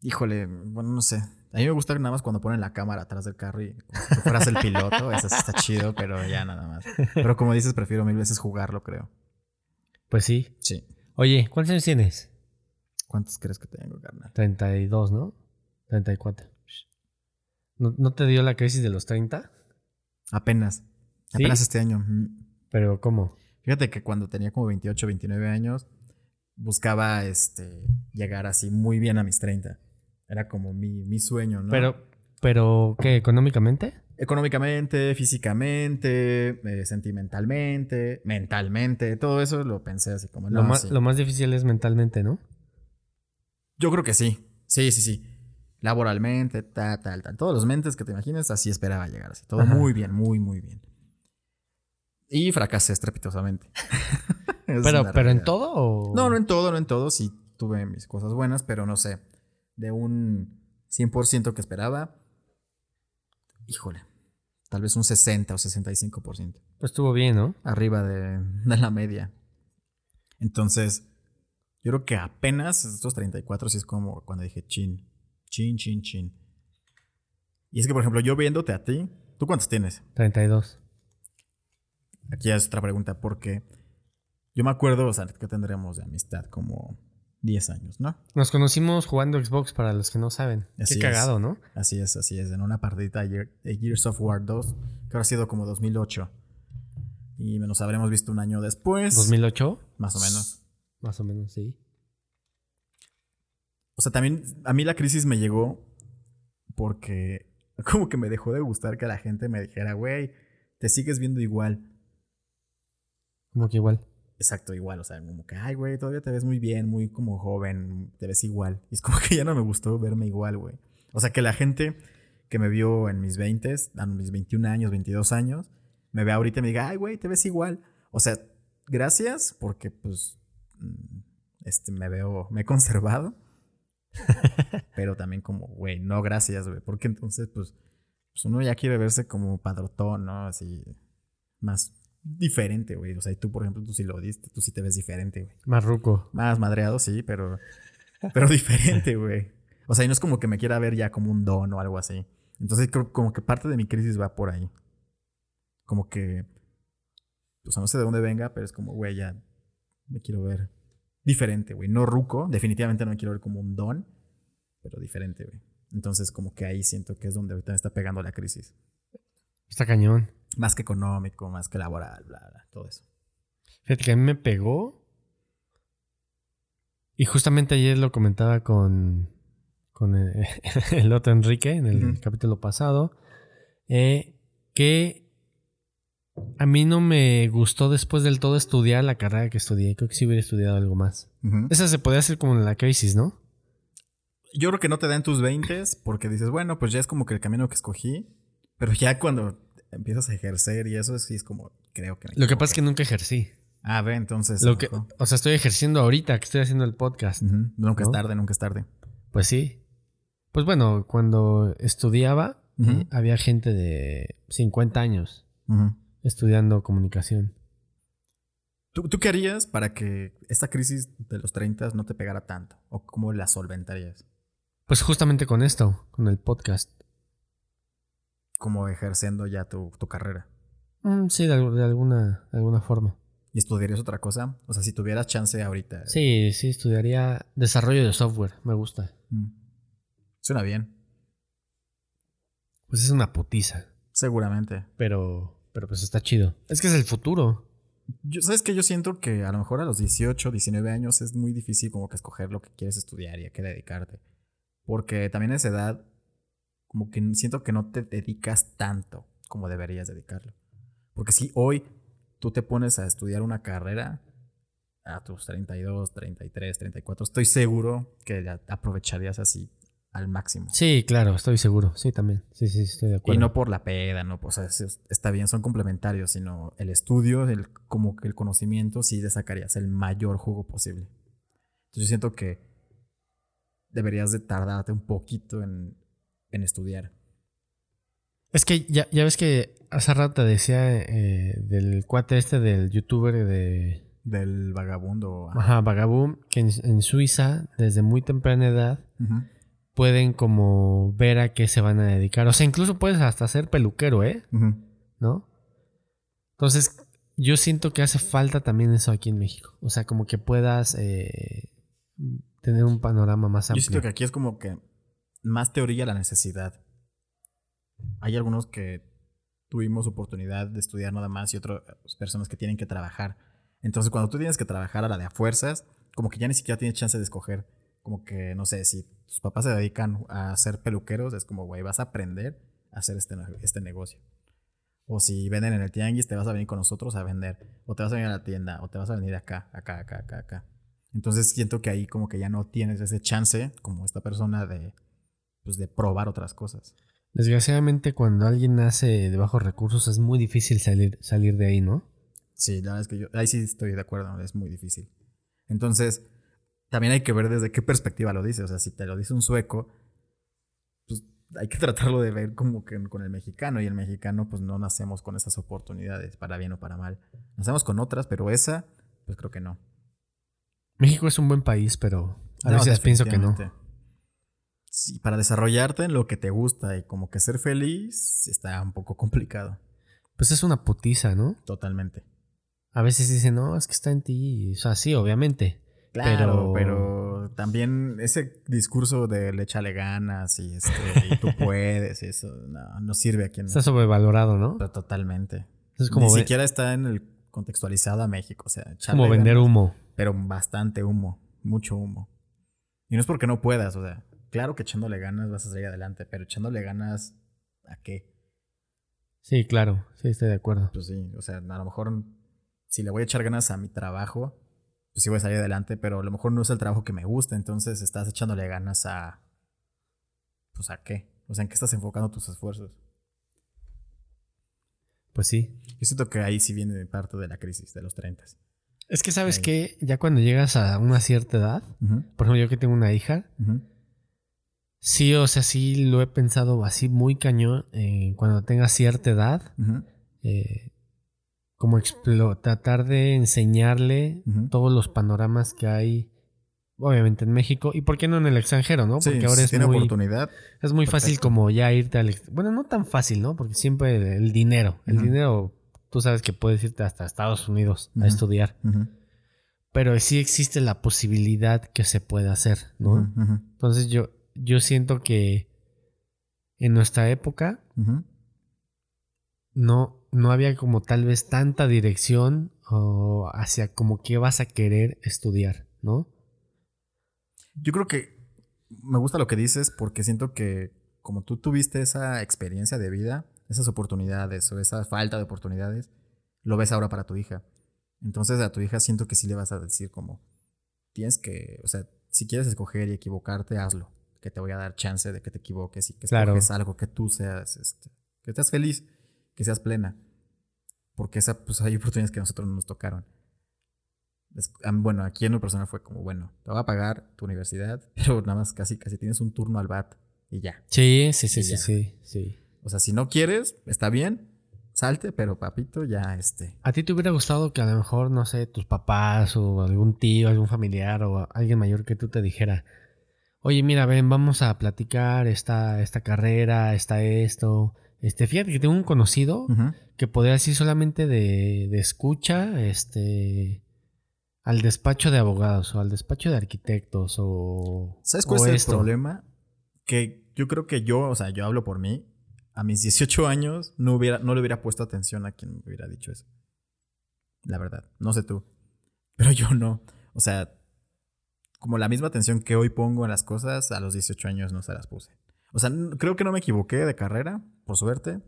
Híjole, bueno, no sé. A mí me gusta nada más cuando ponen la cámara atrás del carro y como si fueras el piloto. Eso sí está chido, pero ya nada más. Pero como dices, prefiero mil veces jugarlo, creo. Pues sí. Sí. Oye, ¿cuántos años tienes? ¿Cuántos crees que tengo, carnal? 32, ¿no? 34. ¿No, no te dio la crisis de los 30? Apenas. ¿Sí? Apenas este año. Pero ¿cómo? Fíjate que cuando tenía como 28, 29 años, buscaba este llegar así muy bien a mis 30. Era como mi, mi sueño, ¿no? Pero, pero, ¿qué? ¿Económicamente? Económicamente, físicamente, eh, sentimentalmente, mentalmente, todo eso lo pensé así como, no, lo, más, sí. lo más difícil es mentalmente, ¿no? Yo creo que sí. Sí, sí, sí. Laboralmente, tal, tal, tal. Todos los mentes que te imagines, así esperaba llegar. Así. Todo Ajá. muy bien, muy, muy bien. Y fracasé estrepitosamente. Es Pero, pero en todo o... No, no en todo, no en todo. Sí tuve mis cosas buenas, pero no sé. De un 100% que esperaba, híjole, tal vez un 60 o 65%. Pues estuvo bien, ¿no? Arriba de, de la media. Entonces, yo creo que apenas estos 34 sí es como cuando dije chin, chin, chin, chin. Y es que, por ejemplo, yo viéndote a ti, ¿tú cuántos tienes? 32. Aquí es otra pregunta, porque yo me acuerdo, o sea, que tendremos de amistad como 10 años, ¿no? Nos conocimos jugando Xbox para los que no saben. Así Qué es. cagado, ¿no? Así es, así es, en una partidita de Gears of War 2, que ahora ha sido como 2008. Y nos habremos visto un año después. 2008, Más o menos. más o menos, sí. O sea, también a mí la crisis me llegó porque como que me dejó de gustar que la gente me dijera, güey, te sigues viendo igual. Como que igual. Exacto, igual. O sea, como que, ay, güey, todavía te ves muy bien, muy como joven, te ves igual. Y es como que ya no me gustó verme igual, güey. O sea, que la gente que me vio en mis 20, a mis 21 años, 22 años, me ve ahorita y me diga, ay, güey, te ves igual. O sea, gracias porque, pues, mm, este, me veo, me he conservado. Pero también como, güey, no gracias, güey. Porque entonces, pues, pues uno ya quiere verse como padrotón, ¿no? Así, más diferente, güey. O sea, y tú, por ejemplo, tú sí lo diste, tú sí te ves diferente, güey. Más ruco. Más madreado, sí, pero, pero diferente, güey. O sea, y no es como que me quiera ver ya como un don o algo así. Entonces, creo como que parte de mi crisis va por ahí. Como que, o sea, no sé de dónde venga, pero es como, güey, ya me quiero ver diferente, güey. No ruco, definitivamente no me quiero ver como un don, pero diferente, güey. Entonces, como que ahí siento que es donde ahorita me está pegando la crisis. Está cañón. Más que económico, más que laboral, bla, bla, todo eso. Fíjate que a mí me pegó. Y justamente ayer lo comentaba con, con el, el otro Enrique en el capítulo pasado. eh, que a mí no me gustó después del todo estudiar la carrera que estudié. Creo que sí hubiera estudiado algo más. Esa se podría hacer como en la crisis, ¿no? Yo creo que no te da en tus 20 porque dices, bueno, pues ya es como que el camino que escogí. Pero ya cuando empiezas a ejercer y eso sí es como, creo que me Lo que pasa es que nunca ejercí. Ah, ve, entonces. Lo que, o sea, estoy ejerciendo ahorita que estoy haciendo el podcast. Nunca ¿no? es tarde, nunca es tarde. Pues sí. Pues bueno, cuando estudiaba, eh, había gente de 50 años estudiando comunicación. ¿Tú, ¿Tú qué harías para que esta crisis de los 30 no te pegara tanto? ¿O cómo la solventarías? Pues justamente con esto, con el podcast. Como ejerciendo ya tu, tu carrera. Mm, sí, de, al- de alguna, de alguna forma. ¿Y estudiarías otra cosa? O sea, si tuvieras chance ahorita. Sí, sí, estudiaría desarrollo de software. Me gusta. Mm. Suena bien. Pues es una putiza. Seguramente. Pero, pero pues está chido. Es que es el futuro. Yo, ¿Sabes qué? Yo siento que a lo mejor a los 18, 19 años es muy difícil como que escoger lo que quieres estudiar y a qué dedicarte. Porque también a esa edad, como que siento que no te dedicas tanto como deberías dedicarlo. Porque si hoy tú te pones a estudiar una carrera a tus 32, 33, 34, estoy seguro que la aprovecharías así al máximo. Sí, claro, estoy seguro. Sí, también. Sí, sí, estoy de acuerdo. Y no por la peda, no, o sea, es- está bien, son complementarios, sino el estudio, el, como que el conocimiento, sí le sacarías el mayor jugo posible. Entonces yo siento que deberías de tardarte un poquito en, en estudiar. Es que ya, ya ves que hace rato te decía eh, del cuate este del youtuber de Del vagabundo. ajá. Vagaboom, que en, en Suiza, desde muy temprana edad, pueden como ver a qué se van a dedicar. O sea, incluso puedes hasta ser peluquero, ¿eh? ¿No? Entonces, yo siento que hace falta también eso aquí en México. O sea, como que puedas eh, tener un panorama más Yo amplio. siento que aquí es como que más teoría la necesidad. Hay algunos que tuvimos oportunidad de estudiar nada más y otras personas que tienen que trabajar. Entonces, cuando tú tienes que trabajar a la de a fuerzas, como que ya ni siquiera tienes chance de escoger. Como que, no sé, si tus papás se dedican a ser peluqueros, es como, güey, vas a aprender a hacer este, este negocio. O si venden en el tianguis, te vas a venir con nosotros a vender. O te vas a venir a la tienda, o te vas a venir acá, acá, acá, acá, acá. Entonces siento que ahí como que ya no tienes ese chance, como esta persona, de, pues, de probar otras cosas. Desgraciadamente, cuando alguien nace de bajos recursos, es muy difícil salir, salir de ahí, ¿no? Sí, la verdad es que yo, ahí sí estoy de acuerdo, es muy difícil. Entonces, también hay que ver desde qué perspectiva lo dice. O sea, si te lo dice un sueco, pues hay que tratarlo de ver como que con el mexicano. Y el mexicano, pues no nacemos con esas oportunidades, para bien o para mal. Nacemos con otras, pero esa, pues creo que no. México es un buen país, pero a No, veces pienso que no. Sí, para desarrollarte en lo que te gusta y como que ser feliz está un poco complicado. Pues es una putiza, ¿no? Totalmente. A veces dicen, no, es que está en ti. O sea, sí, obviamente. Claro, Pero- pero, también ese discurso de le échale ganas y, este, y tú puedes, y eso no, no sirve aquí en Está sobrevalorado, ¿no? Pero totalmente. Es como, Ni siquiera está en el contextualizado a México. O sea, como vender ganas, humo. Pero bastante humo, mucho humo. Y no es porque no puedas, o sea, claro que echándole ganas vas a salir adelante, pero echándole ganas a qué? Sí, claro. Sí, estoy de acuerdo. Pues sí, o sea, a lo mejor si le voy a echar ganas a mi trabajo, pues sí voy a salir adelante, pero a lo mejor no es el trabajo que me gusta, entonces estás echándole ganas a... Pues a qué? O sea, ¿en qué estás enfocando tus esfuerzos? Pues sí. Yo siento que ahí sí viene parte de la crisis de los 30. Es que, ¿sabes qué? Ya cuando llegas a una cierta edad, por ejemplo, yo que tengo una hija, sí, o sea, sí lo he pensado así muy cañón. eh, cuando tenga cierta edad, eh, como tratar de enseñarle todos los panoramas que hay, obviamente en México, y por qué no en el extranjero, ¿no? Sí, Porque ahora es tiene muy, oportunidad. es muy fácil como ya irte al... Bueno, no tan fácil, ¿no? Porque siempre el, el dinero, el dinero, tú sabes que puedes irte hasta Estados Unidos a estudiar, pero sí existe la posibilidad que se pueda hacer, ¿no? Entonces yo, yo siento que en nuestra época no, no había como tal vez tanta dirección o hacia como qué vas a querer estudiar, ¿no? Yo creo que me gusta lo que dices porque siento que como tú tuviste esa experiencia de vida, esas oportunidades o esa falta de oportunidades, lo ves ahora para tu hija. Entonces a tu hija siento que sí le vas a decir como, tienes que, o sea, si quieres escoger y equivocarte, hazlo. Que te voy a dar chance de que te equivoques y que Claro. algo que tú seas, este, que estés feliz, que seas plena. Porque esa, pues hay oportunidades que a nosotros no nos tocaron. Es- bueno, aquí en lo personal fue como, bueno, te voy a pagar tu universidad, pero nada más casi, casi tienes un turno al BAT y ya. Sí, sí, sí, sí, sí, sí. O sea, si no quieres, está bien, salte, pero papito, ya este. ¿A ti te hubiera gustado que a lo mejor, no sé, tus papás o algún tío, algún familiar o alguien mayor que tú te dijera, oye, mira, ven, vamos a platicar esta, esta carrera, está esto, Este, fíjate que tengo un conocido que podría decir solamente de, de escucha, este, al despacho de abogados o al despacho de arquitectos o. ¿Sabes cuál o es el problema? Que yo creo que yo, o sea, yo hablo por mí. A mis 18 años no, hubiera, no le hubiera puesto atención a quien me hubiera dicho eso. La verdad. No sé tú. Pero yo no. O sea, como la misma atención que hoy pongo en las cosas, a los 18 años no se las puse. O sea, creo que no me equivoqué de carrera, por suerte.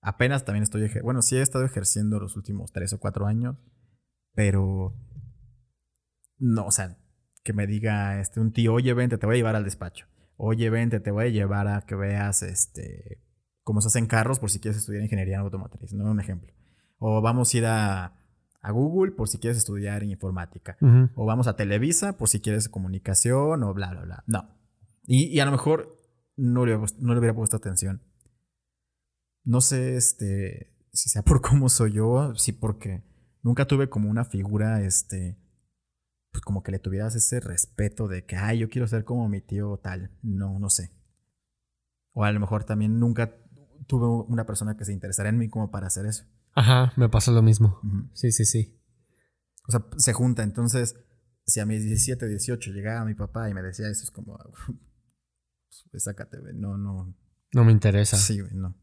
Apenas también estoy... Bueno, sí he estado ejerciendo los últimos 3 o 4 años. Pero... No, o sea, que me diga este, un tío, oye, vente, te voy a llevar al despacho. Oye, vente, te voy a llevar a que veas este, cómo se hacen carros por si quieres estudiar ingeniería automotriz, ¿no? Un ejemplo. O vamos a ir a, a Google por si quieres estudiar en informática. O vamos a Televisa por si quieres comunicación o bla, bla, bla. No. Y, y a lo mejor no le, hubiera puesto- no le hubiera puesto atención. No sé este, si sea por cómo soy yo, sí porque nunca tuve como una figura, este, pues como que le tuvieras ese respeto de que, ay, yo quiero ser como mi tío tal. No, no sé. O a lo mejor también nunca tuve una persona que se interesara en mí como para hacer eso. Ajá, me pasó lo mismo. Sí, sí, sí. O sea, se junta. Entonces, si a mis 17, 18 llegaba mi papá y me decía eso, es como, pues, sácate, güey. No, no. No me interesa. Sí, güey, no.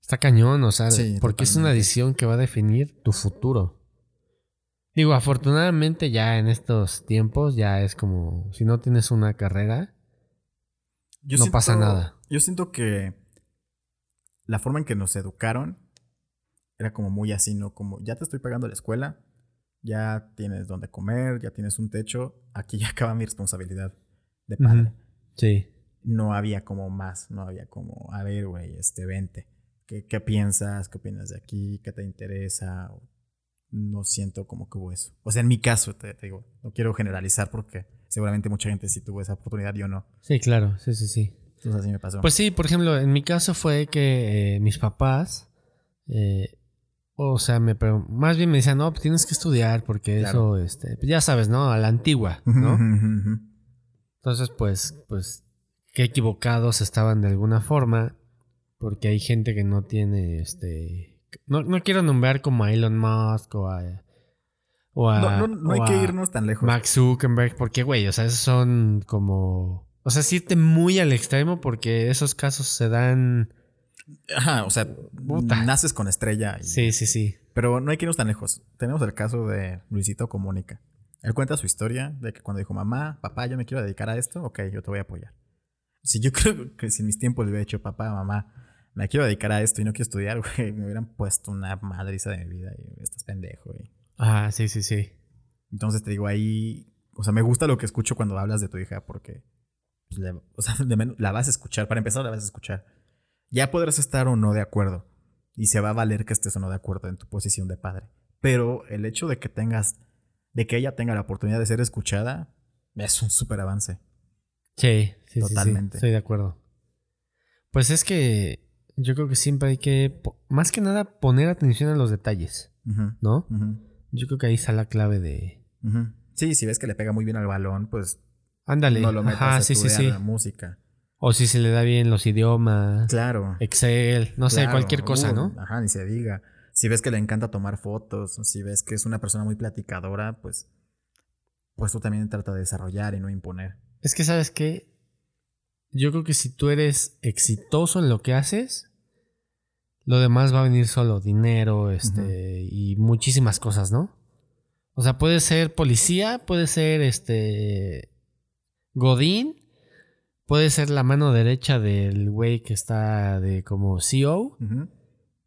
Está cañón, o sea, Sí, porque es una decisión que va a definir tu futuro. Digo, afortunadamente ya en estos tiempos ya es como, si no tienes una carrera, Yo No pasa nada. Yo siento que la forma en que nos educaron era como muy así, ¿no? Como ya te estoy pagando la escuela, ya tienes donde comer, ya tienes un techo, aquí ya acaba mi responsabilidad de padre. Sí. No había como más, no había como, a ver, güey, este, vente. ¿Qué, ¿Qué piensas? ¿Qué opinas de aquí? ¿Qué te interesa? No siento como que hubo eso. O sea, en mi caso, te, te digo, no quiero generalizar porque seguramente mucha gente sí tuvo esa oportunidad, yo no. Sí, claro, sí, sí, sí. Entonces así me pasó. Pues sí, por ejemplo, en mi caso fue que eh, mis papás, eh, o sea, me más bien me decían, no, pues tienes que estudiar porque Claro. eso, este, pues ya sabes, ¿no? A la antigua, ¿no? Entonces, pues, pues, qué equivocados estaban de alguna forma, porque hay gente que no tiene, este, no, no quiero nombrar como a Elon Musk o a, o a, No, no, no hay que irnos tan lejos. Mark Zuckerberg, porque, güey, o sea, esos son como, o sea, sí irte muy al extremo porque esos casos se dan, Ajá, o sea, Puta. naces con estrella. y- sí, sí, sí. Pero no hay que irnos tan lejos. Tenemos el caso de Luisito Comunica. Él cuenta su historia de que cuando dijo, mamá, papá, yo me quiero dedicar a esto, ok, yo te voy a apoyar. Si yo creo que si en mis tiempos le hubiera dicho, papá, mamá, me quiero dedicar a esto y no quiero estudiar, güey, me hubieran puesto una madriza de mi vida y estás pendejo, güey. Ah, sí, sí, sí. Entonces te digo ahí, o sea, me gusta lo que escucho cuando hablas de tu hija porque, pues, le- o sea, de menos- la vas a escuchar, para empezar la vas a escuchar. Ya podrás estar o no de acuerdo y se va a valer que estés o no de acuerdo en tu posición de padre. Pero el hecho de que tengas, de que ella tenga la oportunidad de ser escuchada, es un súper avance. Sí, sí, sí, sí, Totalmente. estoy de acuerdo. Pues es que yo creo que siempre hay que, más que nada, poner atención a los detalles, ¿no? Yo creo que ahí está la clave de... ujú. Sí, si ves que le pega muy bien al balón, pues Ándale. no lo metas Ajá, a sí, sí, sí. música. O si se le da bien los idiomas, Claro. Excel, no sé, cualquier cosa, uh, ¿no? Ajá, ni se diga. Si ves que le encanta tomar fotos, si ves que es una persona muy platicadora, pues, pues tú también trata de desarrollar y no imponer. Es que, ¿sabes qué? Yo creo que si tú eres exitoso en lo que haces, lo demás va a venir solo, dinero, este, y muchísimas cosas, ¿no? O sea, puede ser policía, puede ser este Godín, puede ser la mano derecha del güey que está de como CEO,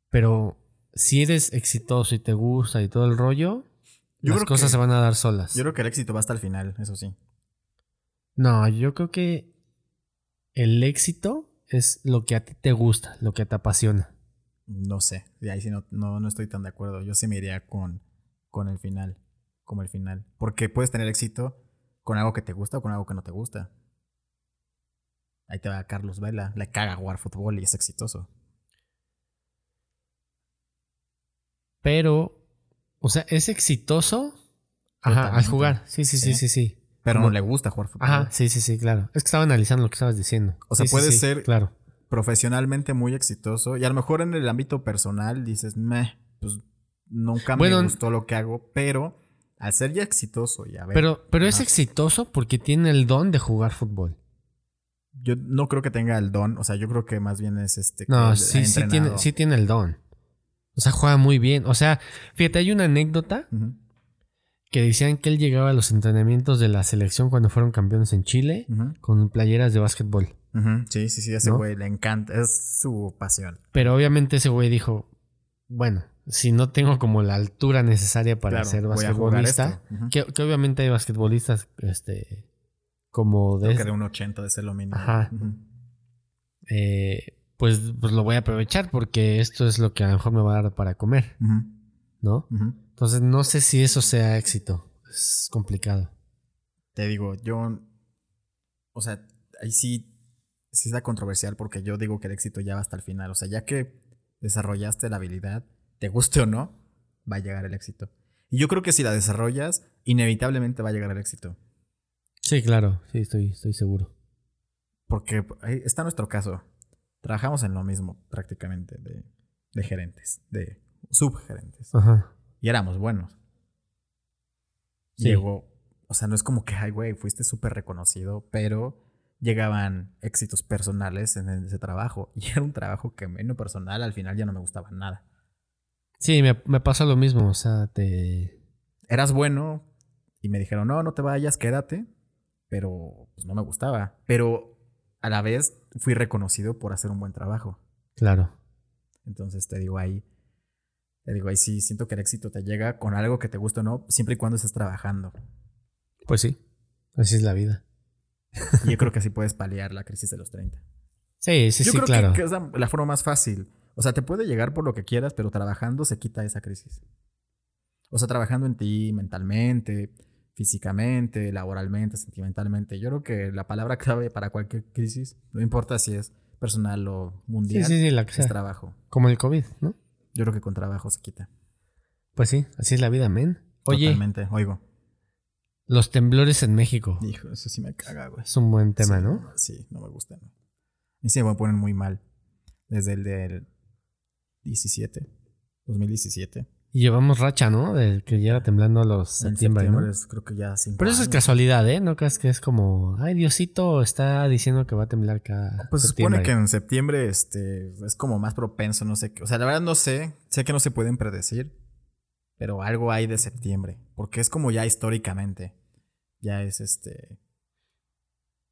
pero si eres exitoso y te gusta y todo el rollo, Yo las cosas que- se van a dar solas. Yo creo que el éxito va hasta el final, eso sí. No, yo creo que el éxito es lo que a ti te gusta, lo que te apasiona. No sé. De ahí sí no, no, no estoy tan de acuerdo. Yo sí me iría con, con el final. Como el final. Porque puedes tener éxito con algo que te gusta o con algo que no te gusta. Ahí te va Carlos Vela. Le caga jugar fútbol y es exitoso. Pero, o sea, es exitoso ajá, al jugar. Sí, sí, sí, Sí. sí, sí. Pero no le gusta jugar fútbol. Ajá, sí, sí, sí, claro. Es que estaba analizando lo que estabas diciendo. O sea, Sí, puede sí, ser- Claro. profesionalmente muy exitoso y a lo mejor en el ámbito personal dices, meh, pues nunca Bueno, me gustó lo que hago, pero al ser ya exitoso y a ver, Pero, pero es exitoso porque tiene el don de jugar fútbol. Yo no creo que tenga el don, o sea, yo creo que más bien es este No, sí, sí tiene, sí tiene el don. O sea, juega muy bien. O sea, fíjate, hay una anécdota que decían que él llegaba a los entrenamientos de la selección cuando fueron campeones en Chile con playeras de básquetbol. ujú. Sí, sí, sí, ese ¿No? güey le encanta, es su pasión. Pero obviamente ese güey dijo, bueno, si no tengo como la altura necesaria para Claro, ser basquetbolista, que, que obviamente hay basquetbolistas este, como de, Creo que de un 80 de ser lo mínimo. Ajá. Eh, pues, pues lo voy a aprovechar porque esto es lo que a lo mejor me va a dar para comer, ¿no? Entonces no sé si eso sea éxito. Es complicado. Te digo, yo. O sea, ahí sí. Sí está controversial porque yo digo que el éxito ya va hasta el final. O sea, ya que desarrollaste la habilidad, te guste o no, va a llegar el éxito. Y yo creo que si la desarrollas, inevitablemente va a llegar el éxito. Sí, claro, sí, estoy, estoy seguro. Porque ahí está nuestro caso. Trabajamos en lo mismo, prácticamente, de, de gerentes, de subgerentes. Ajá. Y éramos buenos. Sí. Llegó, o sea, no es como que, ay, güey, fuiste súper reconocido, pero llegaban éxitos personales en ese trabajo. Y era un trabajo que en lo personal al final ya no me gustaba nada. Sí, me, me pasa lo mismo. O sea, te. Eras bueno y me dijeron, no, no te vayas, quédate. Pero pues no me gustaba. Pero a la vez fui reconocido por hacer un buen trabajo. Claro. Entonces te digo ahí, te digo ahí sí, siento que el éxito te llega con algo que te guste o no, siempre y cuando estés trabajando. Pues sí. Así es la vida. Y yo creo que así puedes paliar la crisis de los 30. Sí, sí, yo sí, creo claro. que, que es la, la forma más fácil. O sea, te puede llegar por lo que quieras, pero trabajando se quita esa crisis. O sea, trabajando en ti mentalmente, físicamente, laboralmente, sentimentalmente. Yo creo que la palabra clave para cualquier crisis, no importa si es personal o Sí, mundial, sí, sí, la que es sea. trabajo. Como el COVID, ¿no? Yo creo que con trabajo se quita. Pues sí, así es la vida, men. Oye, Totalmente. Oigo. los temblores en México. Hijo, eso sí me caga, güey. Es un buen tema, Sí, ¿no? Sí, no me gusta. ¿no? Y sí me ponen muy mal. Desde el del 17, 2017. Y llevamos racha, ¿no? De que lleva temblando a los En septiembre, ¿no? septiembre es, creo que ya cinco Pero eso es casualidad, ¿eh? No creas que es como, ay, Diosito está diciendo que va a temblar cada Pues se septiembre. supone que en septiembre este, es como más propenso, no sé qué. O sea, la verdad no sé. Sé que no se pueden predecir. Pero algo hay de septiembre. Porque es como ya históricamente. Ya es este.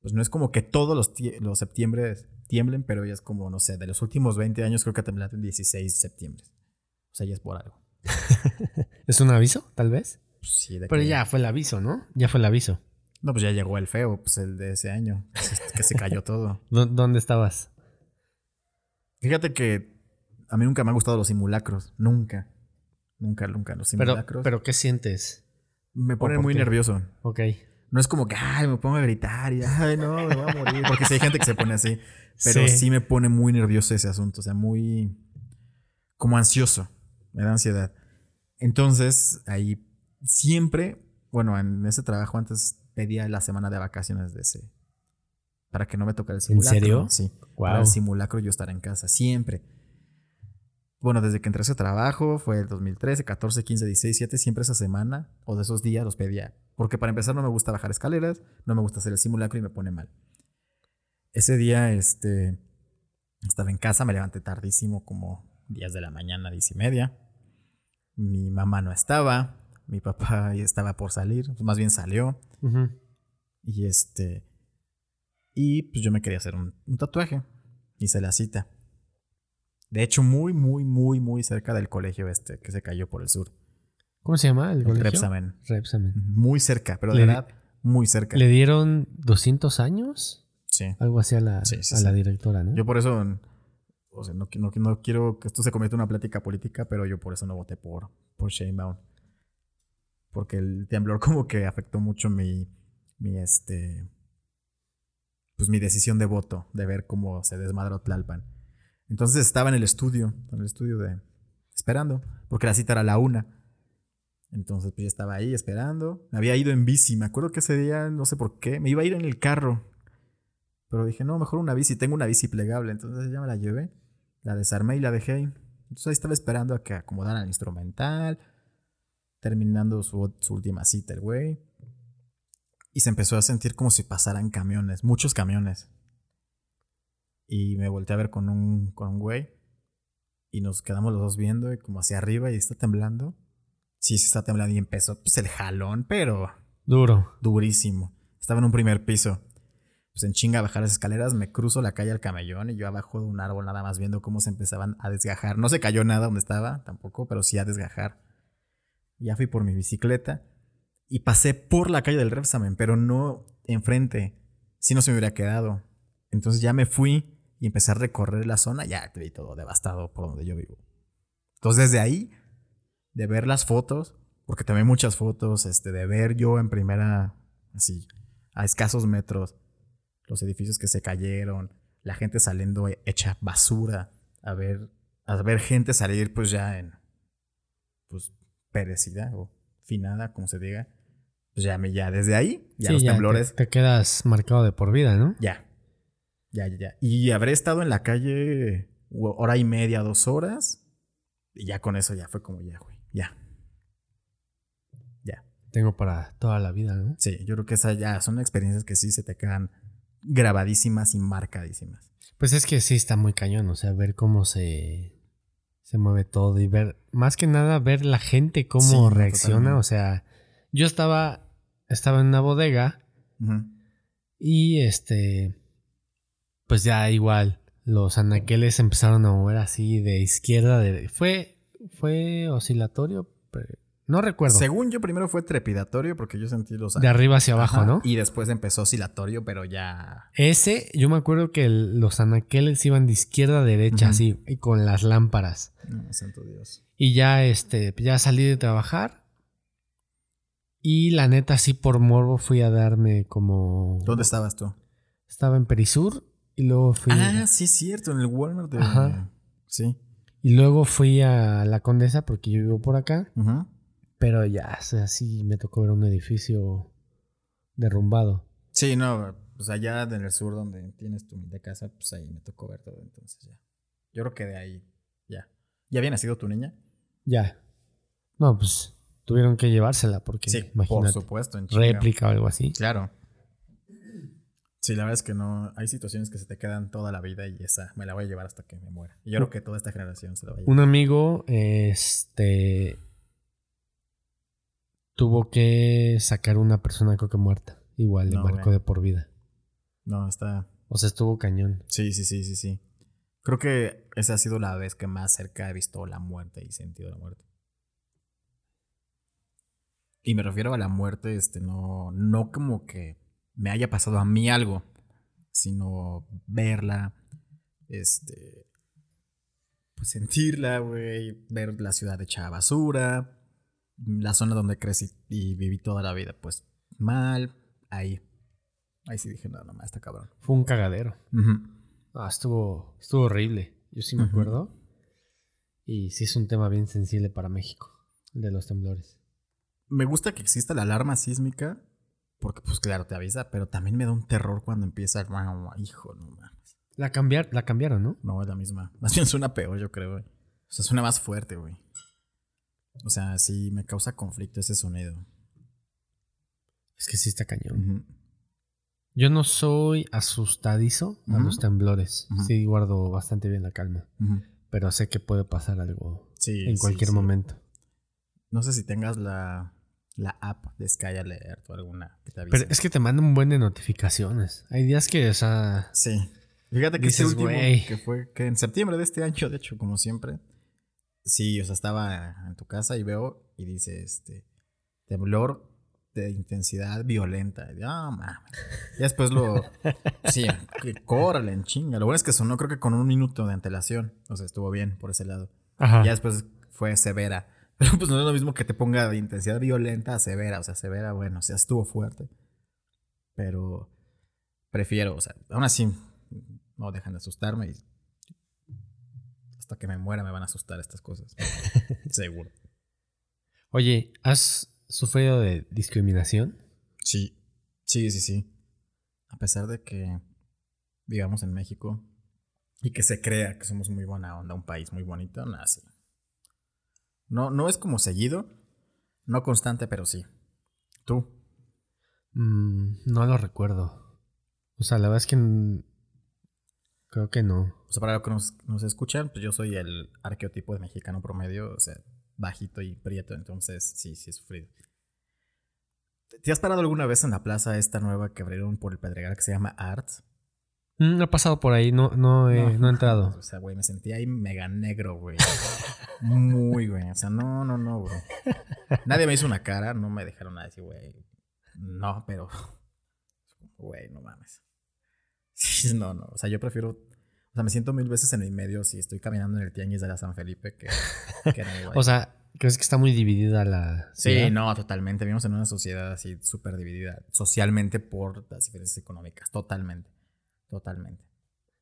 Pues no es como que todos los, los septiembre tiemblen, pero ya es como, no sé, de los últimos 20 años creo que ha temblado en 16 de septiembre. O sea, ya es por algo. ¿Es un aviso, tal vez? Pues sí, de Pero que- ya fue el aviso, ¿no? Ya fue el aviso. No, pues ya llegó el feo, pues el de ese año. pues, que se cayó todo. ¿Dó- ¿Dónde estabas? Fíjate que a mí nunca me han gustado los simulacros. Nunca. Nunca, nunca. Los simulacros pero ¿qué sientes? me ponen por muy qué? nervioso. Ok. No es como que, ay, me pongo a gritar y, ay, no, me voy a morir. Porque sí hay gente que se pone así. Pero Sí. sí. me pone muy nervioso ese asunto. O sea, muy. como ansioso. Me da ansiedad. Entonces, ahí siempre. Bueno, en ese trabajo antes pedía la semana de vacaciones de ese. Para que no me tocara el simulacro. serio? Sí. Wow. Para el simulacro yo estar en casa. Siempre. Bueno, desde que entré a ese trabajo fue el 2013, 14, 15, 16, 17, siempre esa semana o de esos días los pedía. Porque para empezar no me gusta bajar escaleras, no me gusta hacer el simulacro y me pone mal. Ese día, este, estaba en casa, me levanté tardísimo, como 10 de la mañana, 10 y media. Mi mamá no estaba, mi papá estaba por salir, pues más bien salió. Y este. Y pues yo me quería hacer un, un tatuaje. Hice la cita. De hecho, muy, muy, muy, muy cerca del colegio este que se cayó por el sur. ¿Cómo se llama el El colegio? Repsamen. Repsamen. Muy cerca, pero de verdad, muy cerca. ¿Le dieron 200 años? Sí. Algo así a la, Sí, sí, a la directora, ¿no? Yo por eso. O sea, no, qui- no, no quiero que esto se convierta en una plática política, pero yo por eso no voté por, por Sheinbaum. Porque el temblor como que afectó mucho mi. Mi este. Pues mi decisión de voto, de ver cómo se desmadró Tlalpan. Entonces estaba en el estudio, en el estudio de. esperando, porque la cita era la una. Entonces, pues yo estaba ahí esperando. Me había ido en bici. Me acuerdo que ese día, no sé por qué, me iba a ir en el carro. Pero dije, no, mejor una bici. Tengo una bici plegable. Entonces ya me la llevé. La desarmé y la dejé. Entonces ahí estaba esperando a que acomodaran el instrumental. Terminando su, su última cita, el güey. Y se empezó a sentir como si pasaran camiones. Muchos camiones. Y me volteé a ver con un, con un güey. Y nos quedamos los dos viendo. Y como hacia arriba y está temblando. Sí, sí está temblando. Y empezó pues el jalón, pero Duro. durísimo. Estaba en un primer piso. Pues en chinga bajar las escaleras, me cruzo la calle al camellón y yo abajo de un árbol nada más viendo cómo se empezaban a desgajar. No se cayó nada donde estaba tampoco, pero sí a desgajar. Ya fui por mi bicicleta y pasé por la calle del Repsamen, pero no enfrente. Si no se me hubiera quedado. Entonces ya me fui y empecé a recorrer la zona. Ya te vi todo devastado por donde yo vivo. Entonces desde ahí, de ver las fotos, porque tomé muchas fotos, este, de ver yo en primera, así, a escasos metros, los edificios que se cayeron, la gente saliendo hecha basura, a ver, a ver gente salir pues ya en, pues, perecida o finada, como se diga. Pues ya, ya desde ahí, ya Sí, los ya temblores, Te, te quedas marcado de por vida, ¿no? ya. Ya, ya, ya. Y habré estado en la calle hora y media, dos horas. Y ya con eso ya fue como ya, güey. Ya. Ya. Tengo para toda la vida, ¿no? Sí, yo creo que esas ya son experiencias que sí se te quedan grabadísimas y marcadísimas. Pues es que sí está muy cañón, o sea, ver cómo se, se mueve todo y ver, más que nada, ver la gente cómo Sí, reacciona. totalmente. O sea, yo estaba, estaba en una bodega y este, pues ya igual, los anaqueles empezaron a mover así de izquierda, de, fue, fue oscilatorio, pero no recuerdo, Según yo, primero fue trepidatorio porque yo sentí los. de arriba hacia abajo, Ajá, ¿no? Y después empezó oscilatorio, pero ya. Ese, yo me acuerdo que el- los anaqueles iban de izquierda a derecha, así, y con las lámparas. No, santo Dios. Y ya, este, ya salí de trabajar. Y la neta, sí, por morbo fui a darme como. ¿Dónde estabas tú? Estaba en Perisur. Y luego fui. Ah, sí, es cierto, en el Walmart de. Ajá. Sí. Y luego fui a la Condesa porque yo vivo por acá. Ujú. Pero ya, o sea, sí me tocó ver un edificio derrumbado. Sí, no, pues allá en el sur donde tienes tu casa, pues ahí me tocó ver todo, entonces ya. Yo creo que de ahí, ya. ¿Ya había nacido tu niña? Ya. No, pues tuvieron que llevársela porque, Sí, por imagínate, supuesto, en chinga. réplica o algo así. Claro. Sí, la verdad es que no. Hay situaciones que se te quedan toda la vida y esa me la voy a llevar hasta que me muera. Y yo creo que toda esta generación se la va a llevar. Un amigo, este, tuvo que sacar una persona creo que muerta. Igual, le No, marcó de por vida. No, está. O sea, estuvo cañón. Sí, sí, sí, sí, sí. Creo que esa ha sido la vez que más cerca he visto la muerte y sentido la muerte. Y me refiero a la muerte, este, no, no como que me haya pasado a mí algo, sino verla, este, pues sentirla, güey, ver la ciudad hecha a basura, la zona donde crecí y viví toda la vida, pues mal, ahí. Ahí sí dije, no, no, está cabrón. Fue un cagadero. Ah, estuvo, estuvo horrible. Yo sí me acuerdo. Y sí es un tema bien sensible para México, el de los temblores. Me gusta que exista la alarma sísmica, porque pues claro, te avisa, pero también me da un terror cuando empieza el... Hijo, no mames. La, cambiar, la cambiaron, ¿no? No, es la misma. Más bien suena peor, yo creo, güey. O sea, suena más fuerte, güey. O sea, sí me causa conflicto ese sonido. Es que sí está cañón. Yo no soy asustadizo a los temblores. Sí, guardo bastante bien la calma. Pero sé que puede pasar algo Sí, en cualquier sí. momento. No sé si tengas la, la app de Sky Alert o alguna que te avise. Pero es que te mandan un buen de notificaciones. Hay días que, o sea, Sí. Fíjate que Dices, este último, que fue que en septiembre de este año, de hecho, como siempre, sí, o sea, estaba en tu casa y veo y dice, este, temblor de intensidad violenta. Y, Ah, mames. Y después lo, sí, que córrele en chinga. Lo bueno es que sonó creo que con un minuto de antelación. O sea, estuvo bien por ese lado. ajá. Ya después fue severa. Pero pues no es lo mismo que te ponga de intensidad violenta a severa. O sea, severa, bueno, o sea, estuvo fuerte. Pero prefiero, o sea, aún así no dejan de asustarme y hasta que me muera me van a asustar estas cosas. Seguro. Oye, ¿has sufrido de discriminación? Sí, sí, sí, sí. A pesar de que vivamos en México y que se crea que somos muy buena onda, un país muy bonito, nada así. No, no es como seguido, no constante, pero sí. ¿Tú? Mm, no lo recuerdo. O sea, la verdad es que creo que no. O sea, para los que nos, nos escuchan, pues yo soy el arqueotipo de mexicano promedio, o sea, bajito y prieto, entonces sí, sí he sufrido. ¿Te- ¿Te has parado alguna vez en la plaza esta nueva que abrieron por el Pedregal que se llama Arts? Mm, he pasado por ahí, no, no, he, no he entrado. O sea, güey, me sentí ahí mega negro, güey. Muy, güey. O sea, no, no, no, güey. Nadie me hizo una cara, no me dejaron nada decir, güey. No, pero. Güey, no mames. No, no. O sea, yo prefiero. Sea, me siento mil veces en el medio si estoy caminando en el tianguis de la San Felipe que, que en el. O sea, ¿crees que está muy dividida la Sí, ciudad? no, totalmente. Vivimos en una sociedad así súper dividida socialmente por las diferencias económicas. Totalmente. Totalmente.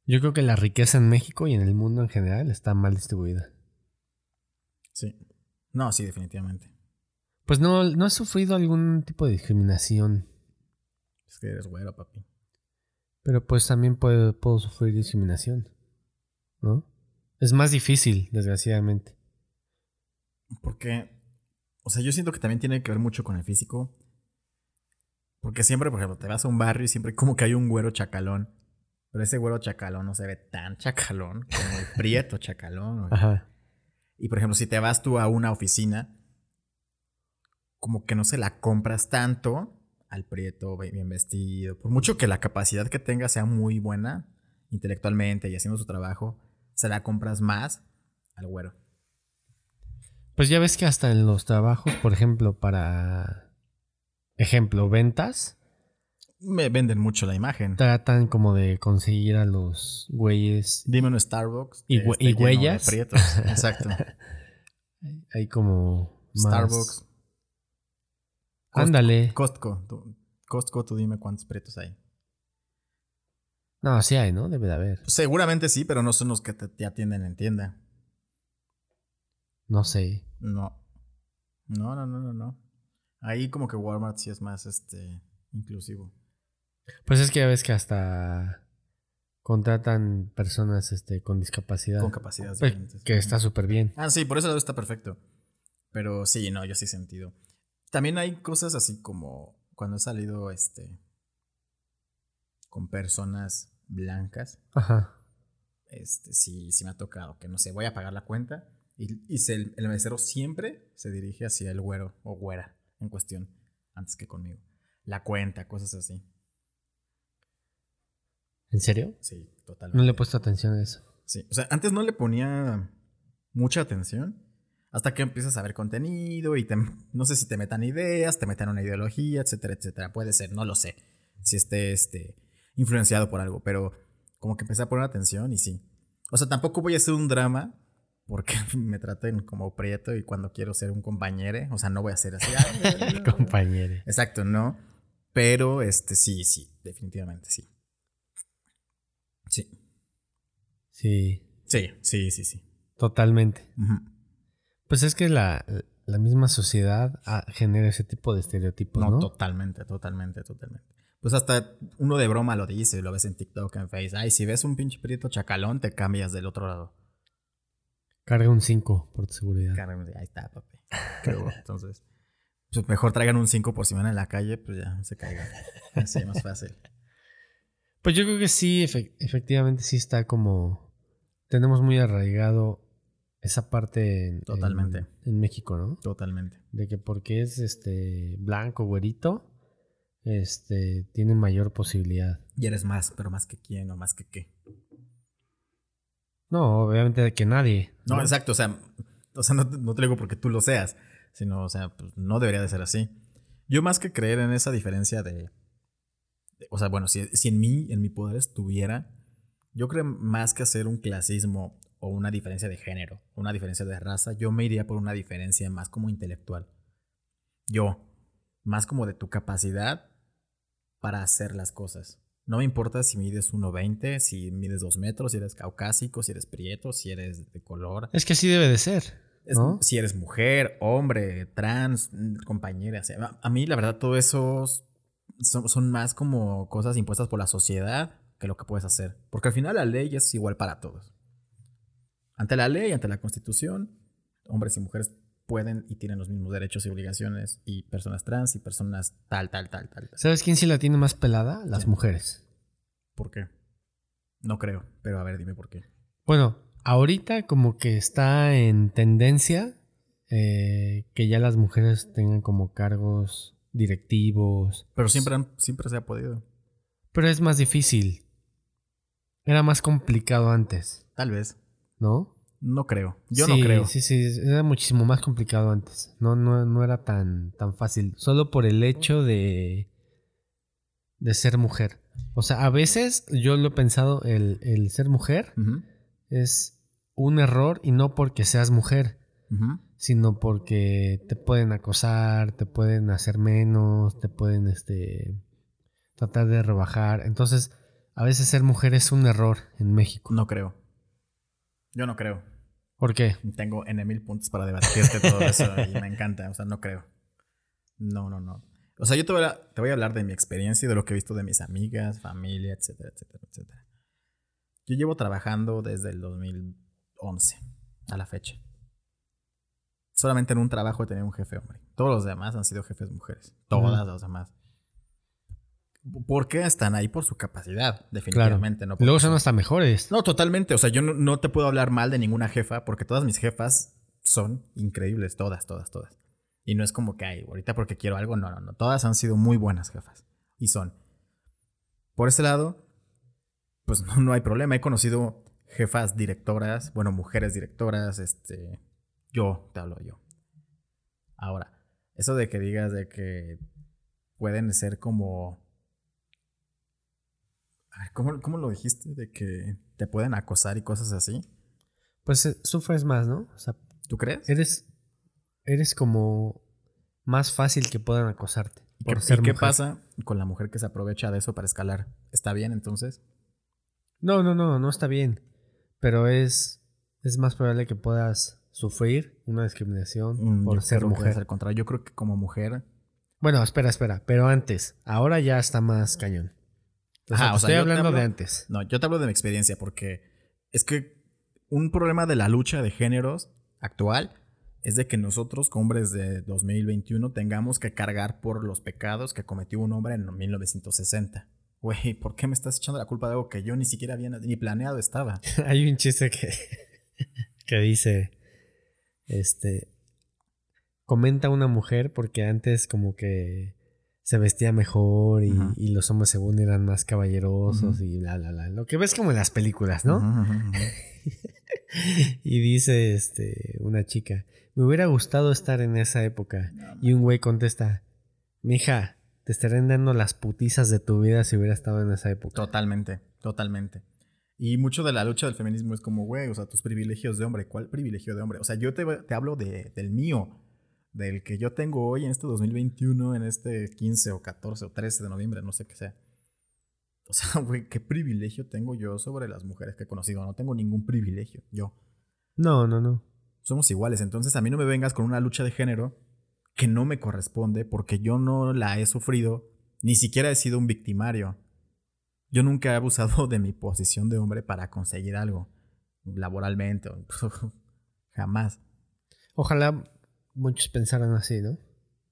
Yo creo que la riqueza en México y en el mundo en general está mal distribuida. Sí. No, sí, definitivamente. Pues no, no he sufrido algún tipo de discriminación. Es que eres güero, papi. Pero pues también puedo, puedo sufrir discriminación. ¿No? Es más difícil, desgraciadamente. Porque, o sea, yo siento que también tiene que ver mucho con el físico. Porque siempre, por ejemplo, te vas a un barrio y siempre como que hay un güero chacalón. Pero ese güero chacalón no se ve tan chacalón como el prieto chacalón. Ajá. Y por ejemplo, si te vas tú a una oficina, como que no se la compras tanto al prieto bien vestido. Por mucho que la capacidad que tenga sea muy buena intelectualmente y haciendo su trabajo, se la compras más al güero. Pues ya ves que hasta en los trabajos, por ejemplo, para ejemplo, ventas, Me venden mucho la imagen. tratan como de conseguir a los güeyes Dime un Starbucks. ¿Y esté y huellas? Exacto. hay como más- Starbucks. Ándale. Costco. Tú- Costco, tú dime cuántos prietos hay. No, sí hay, ¿no? Debe de haber. Seguramente sí, pero no son los que te, te atienden en tienda. No sé. No. No, no, no, no, no. Ahí como que Walmart sí es más este inclusivo. Pues es que ya ves que hasta contratan personas este, con discapacidad. Con capacidades Pues, que está súper bien. Ah, sí, por eso lado está perfecto. Pero sí, no, yo sí he sentido. También hay cosas así como cuando he salido este con personas blancas. Ajá. Este, sí, sí me ha tocado que no sé, voy a pagar la cuenta y, y se- el, el mesero siempre se dirige hacia el güero o güera en cuestión antes que conmigo. La cuenta, cosas así. ¿En serio? Sí, totalmente. No le he puesto atención a eso. Sí, o sea, antes no le ponía mucha atención hasta que empiezas a ver contenido y te, no sé si te metan ideas, te metan una ideología, etcétera, etcétera. Puede ser, no lo sé. Si esté este, influenciado por algo, pero como que empecé a poner atención y sí. O sea, tampoco voy a hacer un drama porque me traten como prieto y cuando quiero ser un compañero, o sea, no voy a ser así. "Ay, Compañero. Exacto, no. Pero este sí, sí, definitivamente sí. Sí. Sí, Sí, sí, sí, sí. totalmente. Pues es que la, la misma sociedad ah, genera ese tipo de estereotipos, No, ¿no? totalmente, totalmente, totalmente. Pues hasta uno de broma lo dice, lo ves en TikTok, en Face. Ay, si ves un pinche prieto chacalón, te cambias del otro lado. Carga un 5 por tu seguridad. Carmen, Ahí está, papi. Creo. Entonces, pues mejor traigan un 5 por si van en la calle, pues ya no se caigan. Así más fácil. Pues yo creo que sí, efe- efectivamente sí está como... Tenemos muy arraigado esa parte en, Totalmente. en- en México, ¿no? Totalmente. De que porque es este blanco, güerito, este tiene mayor posibilidad. Y eres más, pero más que quién o más que qué. No, obviamente de que nadie. No, exacto, o sea, o sea no, te- no te lo digo porque tú lo seas, sino, o sea, pues, no debería de ser así. Yo más que creer en esa diferencia de, de- o sea, bueno, si, si en mí, en mi poder estuviera, yo creo más que hacer un clasismo o una diferencia de género, una diferencia de raza, yo me iría por una diferencia más como intelectual. Yo, más como de tu capacidad para hacer las cosas. No me importa si mides 1,20, si mides 2 metros, si eres caucásico, si eres prieto, si eres de color. Es que así debe de ser. Si eres mujer, hombre, trans, mm, compañera. o sea, a- a mí, la verdad, todo eso son, son más como cosas impuestas por la sociedad que lo que puedes hacer. Porque al final la ley es igual para todos. Ante la ley, ante la constitución, hombres y mujeres pueden y tienen los mismos derechos y obligaciones y personas trans y personas tal, tal, tal, tal. ¿Sabes quién sí la tiene más pelada? Las mujeres. ¿Por qué? No creo, pero a ver, dime por qué. Bueno, ahorita como que está en tendencia eh, que ya las mujeres tengan como cargos directivos. Pero siempre, han- siempre se ha podido. Pero es más difícil. Era más complicado antes, Tal vez. ¿No? No creo. Yo Sí, no creo. Sí, sí, era muchísimo más complicado antes. No, no, no era tan, tan fácil. Solo por el hecho de, de ser mujer. O sea, a veces yo lo he pensado, el, el ser mujer es un error y no porque seas mujer, sino porque te pueden acosar, te pueden hacer menos, te pueden este tratar de rebajar. Entonces, a veces ser mujer es un error en México. No creo. Yo no creo. ¿Por qué? Tengo N mil puntos para debatirte todo eso y me encanta. O sea, no creo. No, no, no. O sea, yo te voy, a, te voy a hablar de mi experiencia y de lo que he visto de mis amigas, familia, etcétera, etcétera, etcétera. Yo llevo trabajando desde el 2011 a la fecha. Solamente en un trabajo he tenido un jefe hombre. Todos los demás han sido jefes mujeres. Todas Ujú. las demás. ¿Por qué están ahí? Por su capacidad, definitivamente. No porque Luego son hasta mejores. no, totalmente. O sea, yo no, no te puedo hablar mal de ninguna jefa porque todas mis jefas son increíbles. Todas, todas, todas. Y no es como que, ay, ahorita porque quiero algo. No, no, no. Todas han sido muy buenas jefas. Y son. Por ese lado, pues no, no hay problema. He conocido jefas directoras, bueno, mujeres directoras, este. Yo, te hablo yo. Ahora, eso de que digas de que pueden ser como ¿cómo, cómo lo dijiste? De que te pueden acosar y cosas así. Pues eh, sufres más, ¿no? O sea, ¿Tú crees? eres, eres como más fácil que puedan acosarte. ¿Y Por qué, ser y qué mujer. pasa con la mujer que se aprovecha de eso para escalar? ¿Está bien entonces? No, no, no, no está bien. Pero es, es más probable que puedas sufrir una discriminación Mm, por ser mujer. al contrario. Yo creo que como mujer. Bueno, espera, espera. Pero antes, ahora ya está más cañón. Ajá, o sea, estoy hablando hablo- de antes. No, yo te hablo de mi experiencia porque es que un problema de la lucha de géneros actual es de que nosotros, como hombres de 2021, tengamos que cargar por los pecados que cometió un hombre en 1960. Güey, ¿por qué me estás echando la culpa de algo que yo ni siquiera había ni planeado estaba? Hay un chiste que, que dice, este, comenta una mujer porque antes como que se vestía mejor y, los hombres según eran más caballerosos y bla, bla, bla. Lo que ves como en las películas, ¿no? Y dice, este, una chica, me hubiera gustado estar en esa época. Y un güey contesta, mija, te estarían dando las putizas de tu vida si hubiera estado en esa época. Totalmente, totalmente. Y mucho de la lucha del feminismo es como, güey, o sea, tus privilegios de hombre. ¿Cuál privilegio de hombre? O sea, yo te, te hablo de, del mío, del que yo tengo hoy en este 2021, en este 15 o 14 o 13 de noviembre, no sé qué sea. O sea, güey, ¿qué privilegio tengo yo sobre las mujeres que he conocido? No tengo ningún privilegio, yo. No, no, no. Somos iguales, entonces a mí no me vengas con una lucha de género que no me corresponde porque yo no la he sufrido, ni siquiera he sido un victimario. Yo nunca he abusado de mi posición de hombre para conseguir algo, laboralmente, jamás. Ojalá muchos pensaran así, ¿no?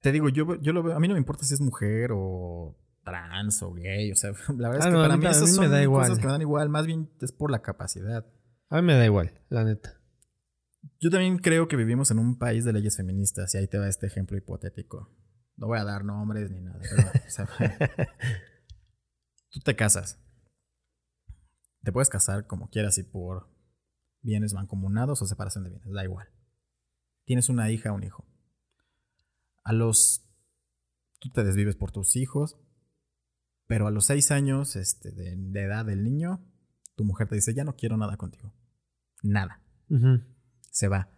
Te digo, yo, yo lo veo, a mí no me importa si es mujer o trans o gay, o sea, la verdad Ah, es que no, a para mí mí esas me da igual. cosas que me dan igual, más bien es por la capacidad. A mí me da igual, la neta. Yo también creo que vivimos en un país de leyes feministas y ahí te va este ejemplo hipotético. No voy a dar nombres ni nada. Pero, o sea, tú te casas. Te puedes casar como quieras y por bienes mancomunados o separación de bienes, da igual. Tienes una hija o un hijo. A los... Tú te desvives por tus hijos, pero a los seis años este, de, de edad del niño, tu mujer te dice, ya no quiero nada contigo. Nada se va,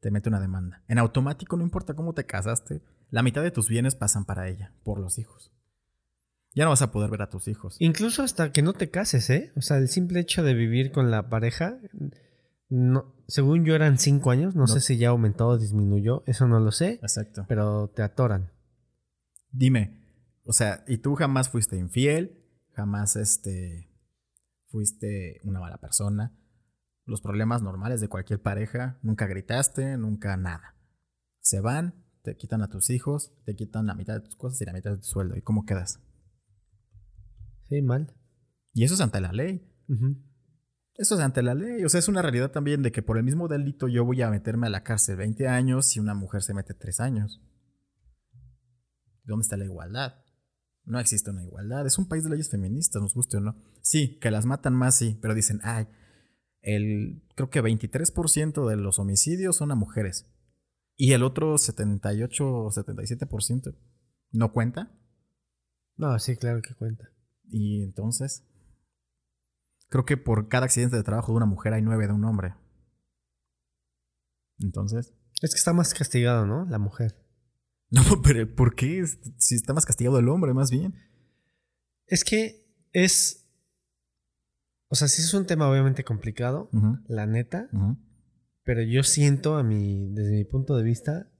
te mete una demanda. En automático, no importa cómo te casaste, la mitad de tus bienes pasan para ella, por los hijos. Ya no vas a poder ver a tus hijos. Incluso hasta que no te cases, ¿eh? O sea, el simple hecho de vivir con la pareja, no, según yo eran cinco años, no, No. sé si ya aumentó o disminuyó, eso no lo sé, Exacto. pero te atoran. Dime, o sea, ¿y tú jamás fuiste infiel? ¿Jamás este fuiste una mala persona. Los problemas normales de cualquier pareja, nunca gritaste, nunca nada. Se van, te quitan a tus hijos, te quitan la mitad de tus cosas y la mitad de tu sueldo. ¿Y cómo quedas? Sí, mal. Y eso es ante la ley. Eso es ante la ley. O sea, es una realidad también de que por el mismo delito yo voy a meterme a la cárcel 20 años y una mujer se mete 3 años. ¿Dónde está la igualdad? No existe una igualdad. Es un país de leyes feministas, nos guste o no. Sí, que las matan más, sí, pero dicen, ay, el, creo que 23% de los homicidios son a mujeres. Y el otro 78 o 77% no cuenta. No, sí, claro que cuenta. Y entonces, creo que por cada accidente de trabajo de una mujer hay nueve de un hombre. Entonces. Es que está más castigado, ¿no? La mujer. No, pero ¿por qué? Si está más castigado el hombre, más bien. Es que es. O sea, sí es un tema obviamente complicado, la neta. Pero yo siento, a mi, desde mi punto de vista,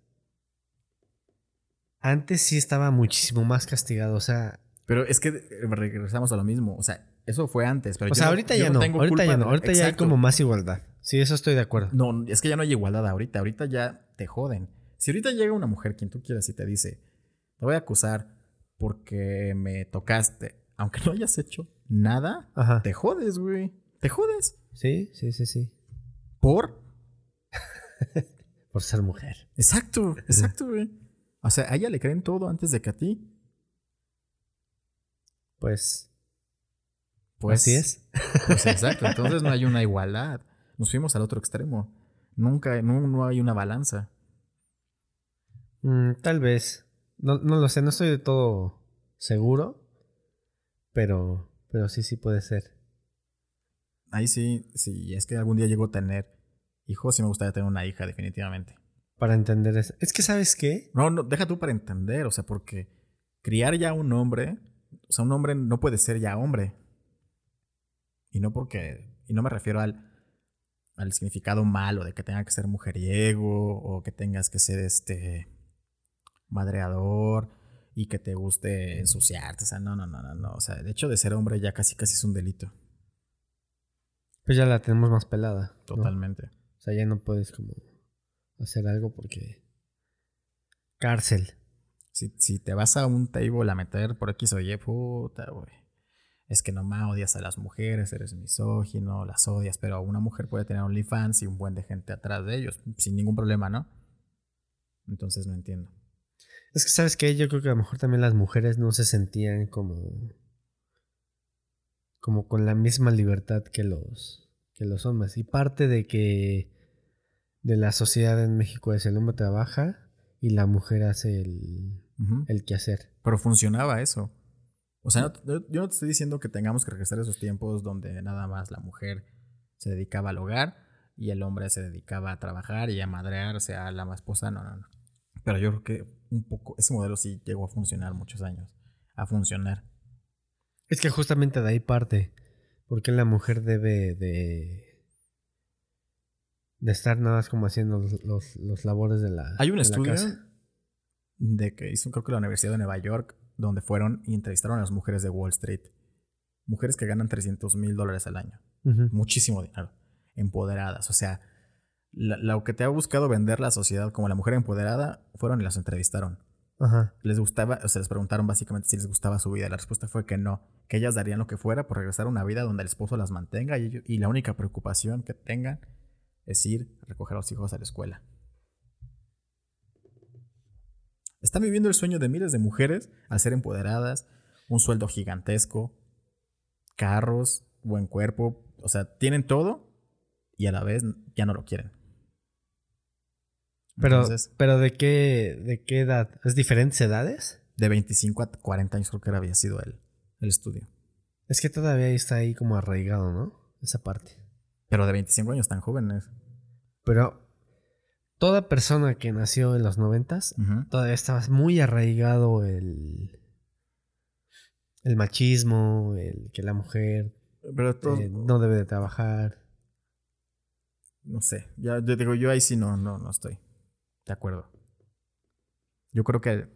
antes sí estaba muchísimo más castigado. O sea. Pero es que regresamos a lo mismo. O sea, eso fue antes. Pero o sea, ahorita, ya no, ahorita ya no. Ahorita ya hay como más igualdad. Sí, eso estoy de acuerdo. No, es que ya no hay igualdad ahorita. Ahorita ya te joden. Si ahorita llega una mujer, quien tú quieras, y te dice, te voy a acusar porque me tocaste, aunque no hayas hecho nada, te jodes, güey. Te jodes. Sí, sí, sí, sí. ¿Por? Por ser mujer. Exacto, exacto, güey. O sea, a ella le creen todo antes de que a ti. Pues. Pues. Así es. Pues exacto. Entonces no hay una igualdad. Nos fuimos al otro extremo. Nunca, no, no hay una balanza. Mm, tal vez. No, no lo sé, no estoy de todo seguro. Pero, pero sí, sí puede ser. Ahí sí, sí, es que algún día llego a tener hijos, sí me gustaría tener una hija, definitivamente. Para entender eso. Es que, ¿sabes qué? No, no, deja tú para entender, o sea, porque criar ya un hombre, o sea, un hombre no puede ser ya hombre. Y no porque, y no me refiero al, al significado malo de que tenga que ser mujeriego o que tengas que ser este madreador y que te guste ensuciarte. O sea, no, no, no, no, no. O sea, el hecho de ser hombre ya casi casi es un delito. Pues ya la tenemos más pelada. Totalmente. O sea, ya no puedes como hacer algo porque... Cárcel. Si, si te vas a un table a meter por X o Y, puta, güey. Es que no me odias a las mujeres, eres misógino, las odias, pero una mujer puede tener OnlyFans y un buen de gente atrás de ellos, sin ningún problema, ¿no? Entonces no entiendo. Es que, ¿sabes qué? Yo creo que a lo mejor también las mujeres no se sentían como. como con la misma libertad que los. que los hombres. Y parte de que. de la sociedad en México es el hombre trabaja y la mujer hace el. el quehacer. Pero funcionaba eso. O sea, yo no te estoy diciendo que tengamos que regresar a esos tiempos donde nada más la mujer se dedicaba al hogar y el hombre se dedicaba a trabajar y a madrearse a la esposa. No, no, no. Pero yo creo que un poco, ese modelo sí llegó a funcionar muchos años. A funcionar. Es que justamente de ahí parte. Porque la mujer debe de. de estar nada más como haciendo los, los, labores de la. Hay un estudio de que hizo, creo que la Universidad de Nueva York, donde fueron y entrevistaron a las mujeres de Wall Street. Mujeres que ganan 300 mil dólares al año. Muchísimo dinero. Empoderadas. O sea, lo que te ha buscado vender la sociedad como la mujer empoderada fueron y las entrevistaron. Ajá. Les gustaba, o sea, les preguntaron básicamente si les gustaba su vida. La respuesta fue que no, que ellas darían lo que fuera por regresar a una vida donde el esposo las mantenga y, y la única preocupación que tengan es ir a recoger a los hijos a la escuela. Están viviendo el sueño de miles de mujeres al ser empoderadas, un sueldo gigantesco, carros, buen cuerpo, o sea, tienen todo y a la vez ya no lo quieren. Pero, pero ¿de qué, ¿de qué edad? ¿Es diferentes edades? De 25 a 40 años creo que había sido el, el estudio. Es que todavía está ahí como arraigado, ¿no? Esa parte. Pero de 25 años tan jóvenes. Pero toda persona que nació en los 90 todavía estaba muy arraigado el, el machismo, el que la mujer eh, no debe de trabajar. No sé, ya yo digo, yo ahí sí no, no, no estoy. De acuerdo. Yo creo que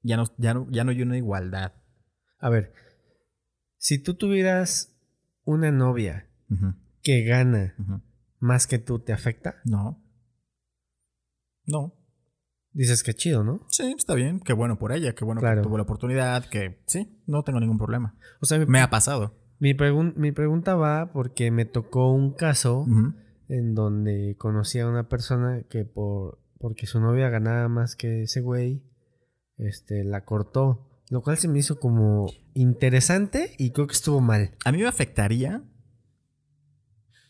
ya no, ya no, ya no hay una igualdad. A ver, si tú tuvieras una novia que gana más que tú te afecta, No. No. dices que chido, ¿no? Sí, está bien. Qué bueno por ella. Qué bueno Claro. que tuvo la oportunidad. Que sí, no tengo ningún problema. O sea, Me ha pasado. mi, pregun- mi pregunta va porque me tocó un caso en donde conocí a una persona que por porque su novia ganaba más que ese güey, este, la cortó. Lo cual se me hizo como interesante y creo que estuvo mal. A mí me afectaría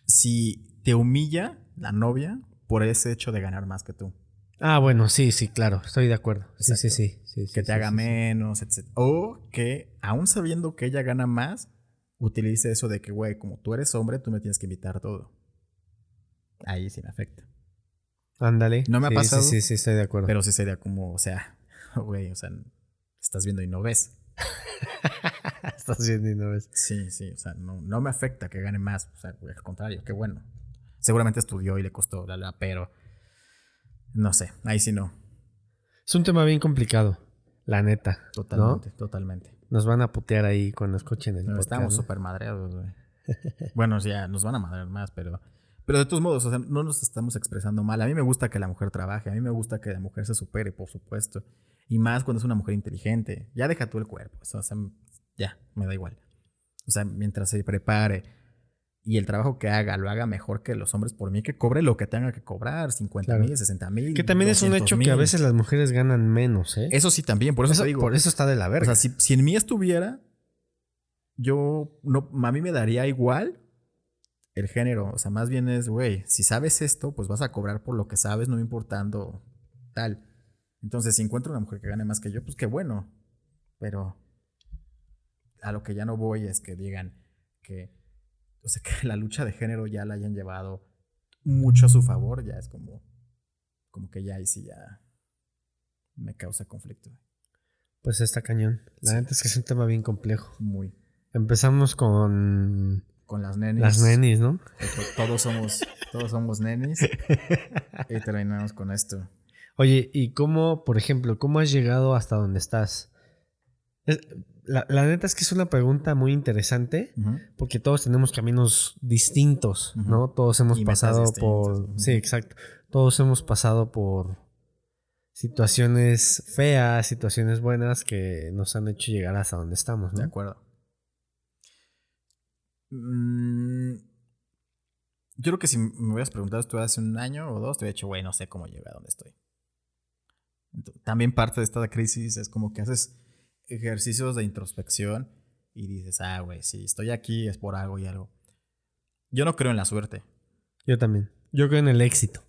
si te humilla la novia por ese hecho de ganar más que tú. Ah, bueno, sí, sí, claro, estoy de acuerdo. Sí, sí, sí, sí, Que te haga menos, etc. O que, aún sabiendo que ella gana más, utilice eso de que, güey, como tú eres hombre, tú me tienes que invitar todo. Ahí sí me afecta. Ándale. No me ha pasado, Sí, sí, sí, estoy de acuerdo. Pero sí sería como, o sea, güey, o sea, estás viendo y no ves. Estás viendo y no ves. Sí, sí, o sea, no, no me afecta que gane más. O sea, al contrario, qué bueno. Seguramente estudió y le costó, la, la, pero no sé, ahí sí no. Es un tema bien complicado, la neta. Totalmente, ¿no? totalmente. Nos van a putear ahí cuando escuchen el podcast. estamos ¿no? súper madreados, güey. bueno, ya nos van a madrear más, pero. Pero de todos modos, o sea, no nos estamos expresando mal. A mí me gusta que la mujer trabaje, a mí me gusta que la mujer se supere, por supuesto. Y más cuando es una mujer inteligente. Ya deja tú el cuerpo, o sea, ya, me da igual. O sea, mientras se prepare y el trabajo que haga lo haga mejor que los hombres, por mí que cobre lo que tenga que cobrar, 50 mil, Claro. 60 mil. Que también es un hecho que a veces las mujeres ganan menos, ¿eh? Eso sí, también, por eso, Eso- te digo. por eso está de la O verga. sea, si, si en mí estuviera, yo no, a mí me daría igual el género. O sea, más bien es, güey, si sabes esto, pues vas a cobrar por lo que sabes, no importando tal. Entonces, si encuentro una mujer que gane más que yo, pues qué bueno. Pero a lo que ya no voy es que digan que, o sea, que la lucha de género ya la hayan llevado mucho a su favor, ya es como, como que ya ahí sí ya me causa conflicto. Pues está cañón. La Sí. neta es que es un tema bien complejo. Muy. Empezamos con Con las nenis. las nenis, ¿no? Todos somos, todos somos nenis. y terminamos con esto. Oye, ¿y cómo, por ejemplo, cómo has llegado hasta donde estás? Es- la, la neta es que es una pregunta muy interesante porque todos tenemos caminos distintos. ¿no? Todos hemos Y pasado por... Sí, exacto. Todos hemos pasado por situaciones feas, situaciones buenas que nos han hecho llegar hasta donde estamos, De ¿no? acuerdo. Mm, yo creo que si me hubieras preguntado esto hace un año o dos, te hubiera dicho, güey, no sé cómo llegué a donde estoy. También parte de esta crisis es como que haces ejercicios de introspección y dices, ah, güey, si estoy aquí es por algo y algo. Yo no creo en la suerte. Yo también. Yo creo en el éxito.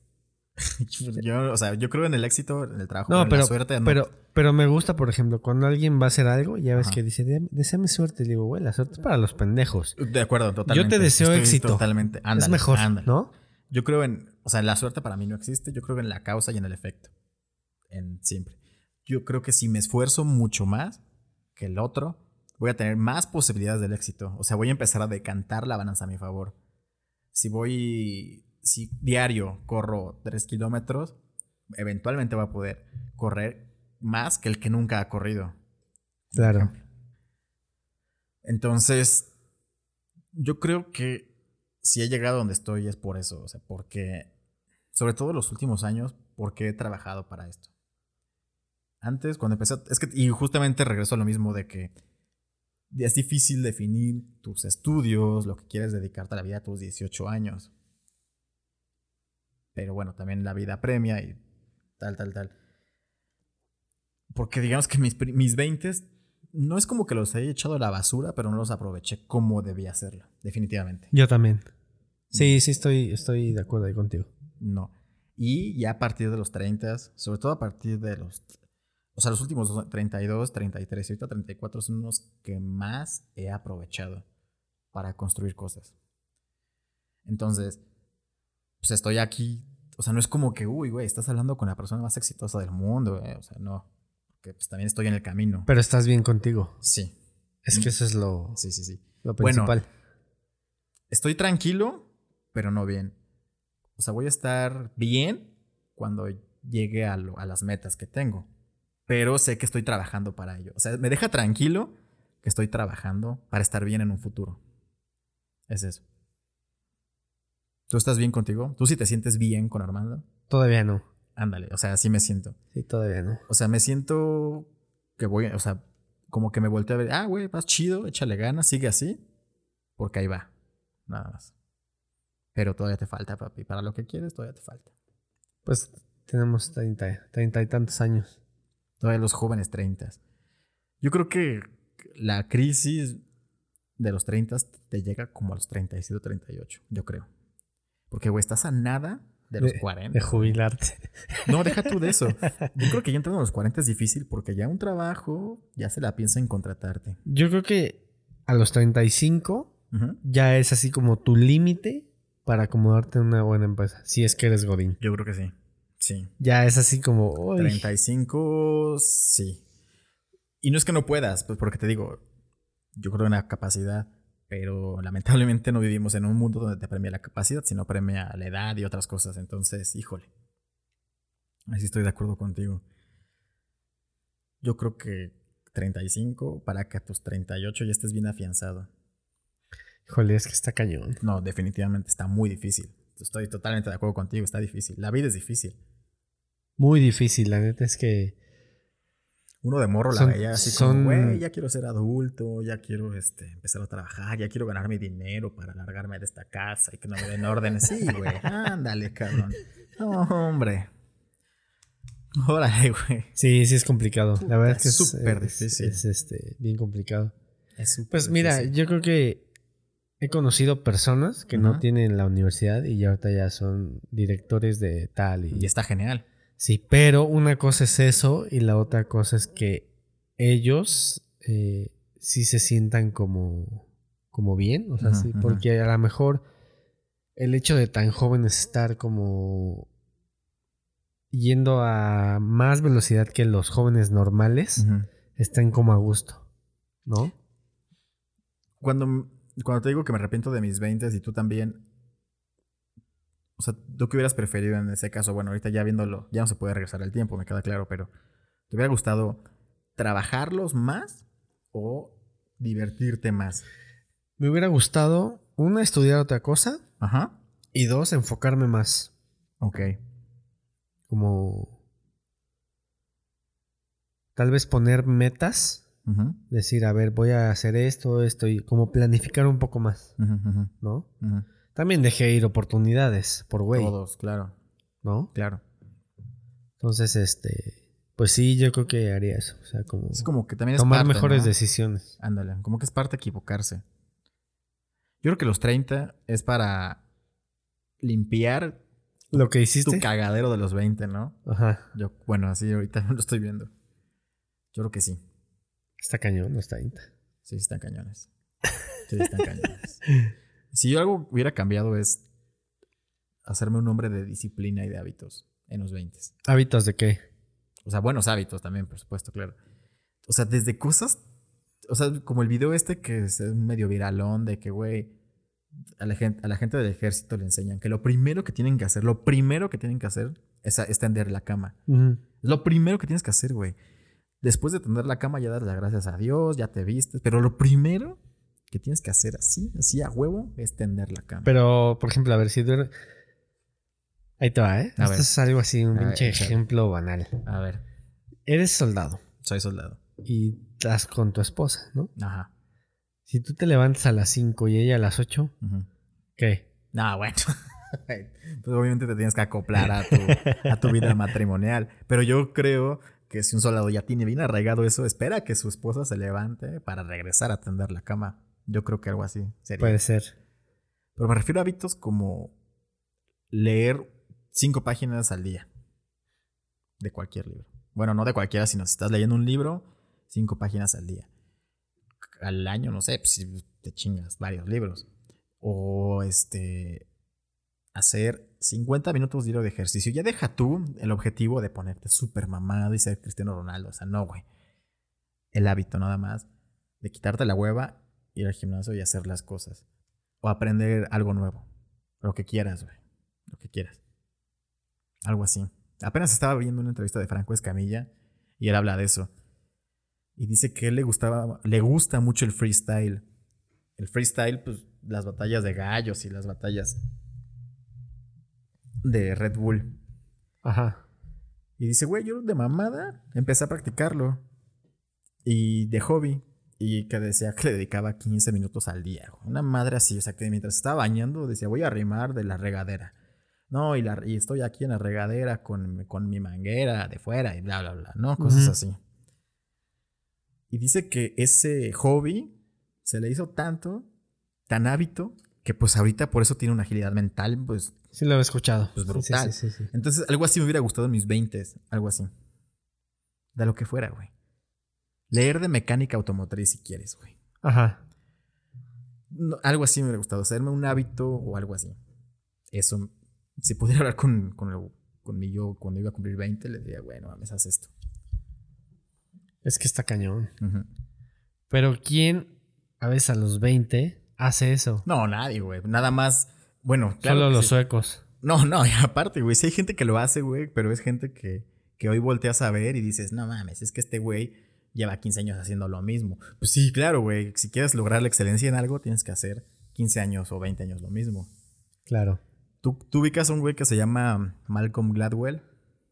Yo, o sea, yo creo en el éxito, en el trabajo, No, en pero, la suerte no. pero, pero me gusta, por ejemplo, cuando alguien va a hacer algo, ya ves Ajá. que dice, "Dé- deséame suerte. Le digo, güey, la suerte es para los pendejos. De acuerdo, totalmente. Yo te deseo Estoy éxito. Totalmente. es Ándale, mejor, ándale. ¿no? Yo creo en, o sea, la suerte para mí no existe, yo creo en la causa y en el efecto. En siempre. Yo creo que si me esfuerzo mucho más que el otro, voy a tener más posibilidades del éxito. O sea, voy a empezar a decantar la balanza a mi favor. Si voy, si diario corro 3 kilómetros, eventualmente voy a poder correr más que el que nunca ha corrido. Claro. Entonces, yo creo que si he llegado a donde estoy es por eso, o sea, porque, sobre todo los últimos años, porque he trabajado para esto. Antes, cuando empecé, a- es que, y justamente regreso a lo mismo de que es difícil definir tus estudios, lo que quieres dedicarte a la vida a tus 18 años. Pero bueno, también la vida premia y tal, tal, tal. Porque digamos que mis, mis 20 no es como que los he echado a la basura, pero no los aproveché como debía hacerlo, definitivamente. Yo también. Sí, sí, estoy, estoy de acuerdo ahí contigo. No. Y ya a partir de los 30, sobre todo a partir de los... O sea, los últimos dos- 32, 33 y ahorita 34 son los que más he aprovechado para construir cosas. Entonces, pues estoy aquí. O sea, no es como que, uy, güey, estás hablando con la persona más exitosa del mundo, güey. O sea, no. Porque pues también estoy en el camino. Pero estás bien contigo. Sí, Es que eso es lo, sí, sí, sí. lo Bueno, principal. Estoy tranquilo, pero no bien. O sea, voy a estar bien cuando llegue a, lo- a las metas que tengo. Pero sé que estoy trabajando para ello. O sea, me deja tranquilo que estoy trabajando para estar bien en un futuro. Es eso. ¿Tú estás bien contigo? ¿Tú sí te sientes bien con Armando? Todavía no. Ándale, o sea, así me siento. Sí, todavía no. O sea, me siento que voy, o sea, como que me volteo a ver, ah, güey, vas chido, échale ganas, sigue así, porque ahí va, nada más. Pero todavía te falta, papi, para lo que quieres todavía te falta. Pues tenemos 30, 30 y tantos años. Todavía los jóvenes 30. Yo creo que la crisis de los 30 te llega como a los 37 o 38, yo creo. Porque, güey, estás a nada de los 40. De jubilarte. No, deja tú de eso. Yo creo que ya entrando a los 40 es difícil porque ya un trabajo ya se la piensa en contratarte. Yo creo que a los 35 Ujú. ya es así como tu límite para acomodarte en una buena empresa. Si es que eres Godín. Yo creo que sí. Sí. Ya es así como. uy, 35, sí. Y no es que no puedas, pues porque te digo, yo creo en la capacidad, pero lamentablemente no vivimos en un mundo donde te premia la capacidad, sino premia la edad y otras cosas. Entonces, híjole. Así estoy de acuerdo contigo. Yo creo que 35 para que a tus 38 ya estés bien afianzado. Híjole, es que está cañón. No, definitivamente está muy difícil. Estoy totalmente de acuerdo contigo, está difícil. La vida es difícil. Muy difícil, la neta es que. Uno de morro Son- la veía así son- como, güey, ya quiero ser adulto, ya quiero este, empezar a trabajar, ya quiero ganar mi dinero para largarme de esta casa y que no me den órdenes. Sí, güey, ándale, cabrón. No, hombre. Órale, güey. Sí, sí es complicado. La verdad es que es súper difícil. Es, este, bien complicado. Es súper Pues mira, difícil. yo creo que he conocido personas que no tienen la universidad y ya ahorita ya son directores de tal y, Y está genial. Sí, pero una cosa es eso y la otra cosa es que ellos eh, sí se sientan como, como bien, o sea, sí, porque a lo mejor el hecho de tan jóvenes estar como yendo a más velocidad que los jóvenes normales, están como a gusto, ¿no? Cuando, cuando te digo que me arrepiento de mis 20 y tú también. O sea, ¿tú qué hubieras preferido en ese caso? Bueno, ahorita ya viéndolo, ya no se puede regresar el tiempo, me queda claro, pero ¿te hubiera gustado trabajarlos más o divertirte más? Me hubiera gustado, una, estudiar otra cosa Ajá. y dos, enfocarme más. Ok. Como tal vez poner metas decir, a ver, voy a hacer esto, esto, y como planificar un poco más, ujú, ujú, ¿no? También dejé ir oportunidades por güey, Todos, claro, ¿no? claro. Entonces, este, pues sí, yo creo que haría eso, o sea, como, Es como que también es tomar parte, mejores ¿no? decisiones. Ándale, como que es parte equivocarse. Yo creo que los 30 es para limpiar Lo que tu hiciste. cagadero de los 20, ¿no? Ajá, Yo, bueno, así ahorita lo estoy viendo. Yo creo que sí. está cañón, no está inta. Sí, están cañones. Sí, están cañones. Si yo algo hubiera cambiado es hacerme un hombre de disciplina y de hábitos en los 20. ¿Hábitos de qué? O sea, buenos hábitos también, por supuesto, claro. O sea, desde cosas. O sea, como el video este que es medio viralón de que, güey, a la, gente, a la gente del ejército le enseñan que lo primero que tienen que hacer, lo primero que tienen que hacer es, es tender la cama. Es lo primero que tienes que hacer, güey. Después de tender la cama, ya das las gracias a Dios, ya te vistes. Pero lo primero que tienes que hacer así, así a huevo, es tender la cama. Pero, por ejemplo, a ver, si duerme... Ahí te va, ¿eh? A Esto ver. es algo así, un A pinche ejemplo banal. A ver, Eres soldado soy soldado. y estás con tu esposa, ¿no? Ajá. Si tú te levantas a las 5 y ella a las 8, ujú. ¿qué? No, bueno. pues obviamente te tienes que acoplar a tu, a tu vida matrimonial. Pero yo creo que si un soldado ya tiene bien arraigado eso, espera que su esposa se levante para regresar a tender la cama. Yo creo que algo así sería. Puede ser. Pero me refiero a hábitos como leer cinco páginas al día. De cualquier libro. Bueno, no de cualquiera, sino si estás leyendo un libro, cinco páginas al día. Al año, no sé, pues, si te chingas varios libros. O este. Hacer 50 minutos diario de ejercicio. Ya deja tú el objetivo de ponerte súper mamado y ser Cristiano Ronaldo. O sea, no, güey. El hábito nada más de quitarte la hueva, ir al gimnasio y hacer las cosas. O aprender algo nuevo. Lo que quieras, güey. Lo que quieras. Algo así. Apenas estaba viendo una entrevista de Franco Escamilla y él habla de eso. Y dice que él le gustaba, le gusta mucho el freestyle. El freestyle, pues, las batallas de gallos y las batallas de Red Bull. Ajá. Y dice, güey, yo de mamada empecé a practicarlo. Y de hobby. Y que decía que le dedicaba 15 minutos al día. Una madre así, o sea, que mientras estaba bañando decía, voy a arrimar de la regadera. No, y, la, y estoy aquí en la regadera con, con mi manguera de fuera y bla, bla, bla, ¿no? Cosas así. Y dice que ese hobby se le hizo tanto, tan hábito, que pues ahorita por eso tiene una agilidad mental, pues Sí lo he escuchado. Pues brutal. Sí, sí, sí. entonces, algo así me hubiera gustado en mis 20, algo así. De lo que fuera, güey. Leer de mecánica automotriz si quieres, güey. Ajá. No, algo así me hubiera gustado, hacerme un hábito o algo así. Eso, si pudiera hablar con, con, el- con mi yo cuando iba a cumplir 20, le diría, bueno, mames, haz esto. Es que está cañón. Pero ¿quién a veces a los 20 hace eso? No, nadie, güey. Nada más, bueno, claro. Solo los sí. suecos. No, no, y aparte, güey, sí hay gente que lo hace, güey, pero es gente que, que hoy volteas a ver y dices, no mames, es que este güey lleva 15 años haciendo lo mismo. Pues sí, claro, güey, si quieres lograr la excelencia en algo, tienes que hacer 15 años o 20 años lo mismo. Claro. ¿Tú, tú ubicas a un güey que se llama Malcolm Gladwell?